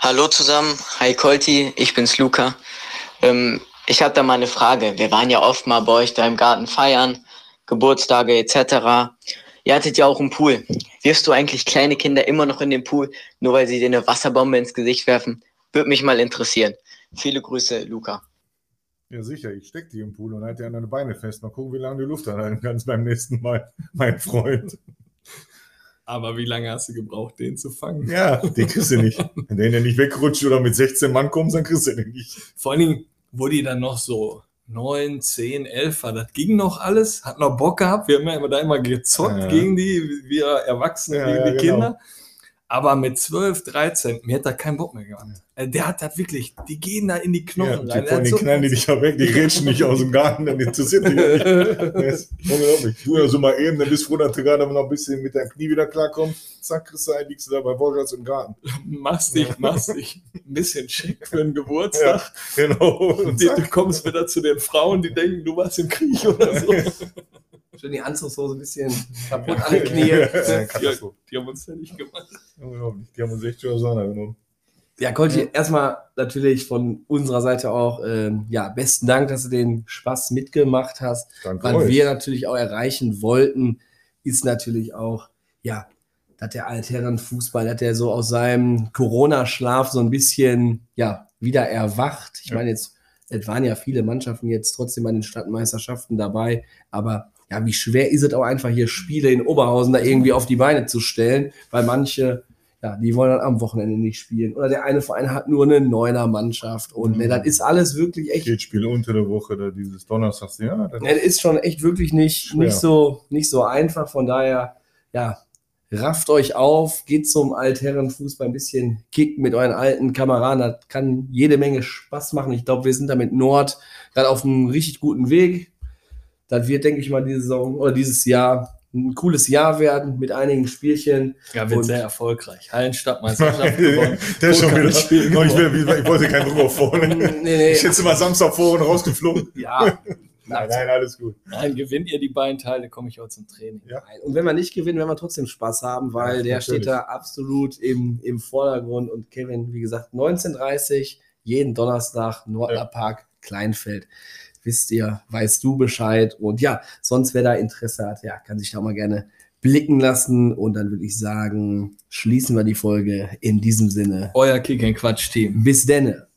Hallo zusammen, hi Kolti, ich bin's Luca. Ähm, ich habe da mal eine Frage. Wir waren ja oft mal bei euch da im Garten feiern, Geburtstage etc. Ihr hattet ja auch einen Pool. Wirfst du eigentlich kleine Kinder immer noch in den Pool, nur weil sie dir eine Wasserbombe ins Gesicht werfen? Würde mich mal interessieren. Viele Grüße, Luca. Ja, sicher, ich steck die im Pool und halte dir an deine Beine fest. Mal gucken, wie lange du Luft anhalten kannst beim nächsten Mal, mein Freund. Aber wie lange hast du gebraucht, den zu fangen? Ja, den kriegst du nicht. Wenn der nicht wegrutscht oder mit 16 Mann kommst, dann kriegst du den nicht. Vor allen Dingen, wo die dann noch so neun, zehn, elf war, das ging noch alles, hat noch Bock gehabt. Wir haben ja immer da immer gezockt Ja. gegen die, wir Erwachsene Ja, gegen ja, die genau. Aber mit 12, 13, mir hat da keinen Bock mehr gemacht. Äh, Der hat das wirklich, die gehen da in die Ja, Knochen die, rein. Den so- knallen die dich ja weg, die grätschen nicht aus dem Garten, dann interessiert dich ja nicht. Das unglaublich. Du ja so mal eben, dann bist du froh, dass du gerade noch ein bisschen mit deinem Knie wieder klarkommst. Zack, kriegst du ein, liegst du da bei Vollgas im Garten. machst dich, machst dich ein bisschen schick für einen Geburtstag. Genau. Und Die, du kommst wieder zu den Frauen, die denken, du warst im Krieg oder so. Schön die Anzugshose ein bisschen kaputt an den Knie. Ja, Die, die haben uns ja nicht gemacht. Unglaublich. Die haben uns echt schon auseinandergenommen. Ja, Kolti, erstmal natürlich von unserer Seite auch, ähm, ja, besten Dank, dass du den Spaß mitgemacht hast. Danke Was euch. wir natürlich auch erreichen wollten, ist natürlich auch, ja, dass der Altherrenfußball, dass der so aus seinem Corona-Schlaf so ein bisschen, ja, wieder erwacht. Ich Ja. meine, jetzt, es waren ja viele Mannschaften jetzt trotzdem an den Stadtmeisterschaften dabei, aber ja, wie schwer ist es auch einfach hier Spiele in Oberhausen da irgendwie auf die Beine zu stellen, weil manche, ja, die wollen dann am Wochenende nicht spielen. Oder der eine Verein hat nur eine Neuner-Mannschaft und Mhm. ne, das ist alles wirklich echt Geht Spiel unter der Woche, da dieses Donnerstags. Ja, das ja, das ist schon echt wirklich nicht, Schwer. nicht, so, nicht so einfach. Von daher, ja, rafft euch auf, geht zum Altherrenfußball ein bisschen kicken mit euren alten Kameraden. Das kann jede Menge Spaß machen. Ich glaube, wir sind da mit Nord gerade auf einem richtig guten Weg. Das wird, denke ich mal, diese Saison oder dieses Jahr ein cooles Jahr werden mit einigen Spielchen. Ja, wird Und- sehr erfolgreich. Hallenstadtmeisterschaft gewonnen. Der ist schon wieder. Pokalspiel Oh, ich, will, ich wollte keinen Druck auf vorne. Nee, nee. Ich hätte mal Samstag vorne rausgeflogen. Ja, Nein, nein, alles gut. Nein, gewinnt ihr die beiden Teile, komme ich auch zum Training. Nein. Und wenn wir nicht gewinnen, werden wir trotzdem Spaß haben, weil Ja, der natürlich. steht da absolut im, im Vordergrund. Und Kevin, wie gesagt, 19.30 jeden Donnerstag, Nordlerpark, Kleinfeld. Wisst ihr, weißt du Bescheid. Und ja, sonst, wer da Interesse hat, ja, kann sich da mal gerne blicken lassen. Und dann würde ich sagen, schließen wir die Folge in diesem Sinne. Euer Kick-and-Quatsch-Team. Bis denne.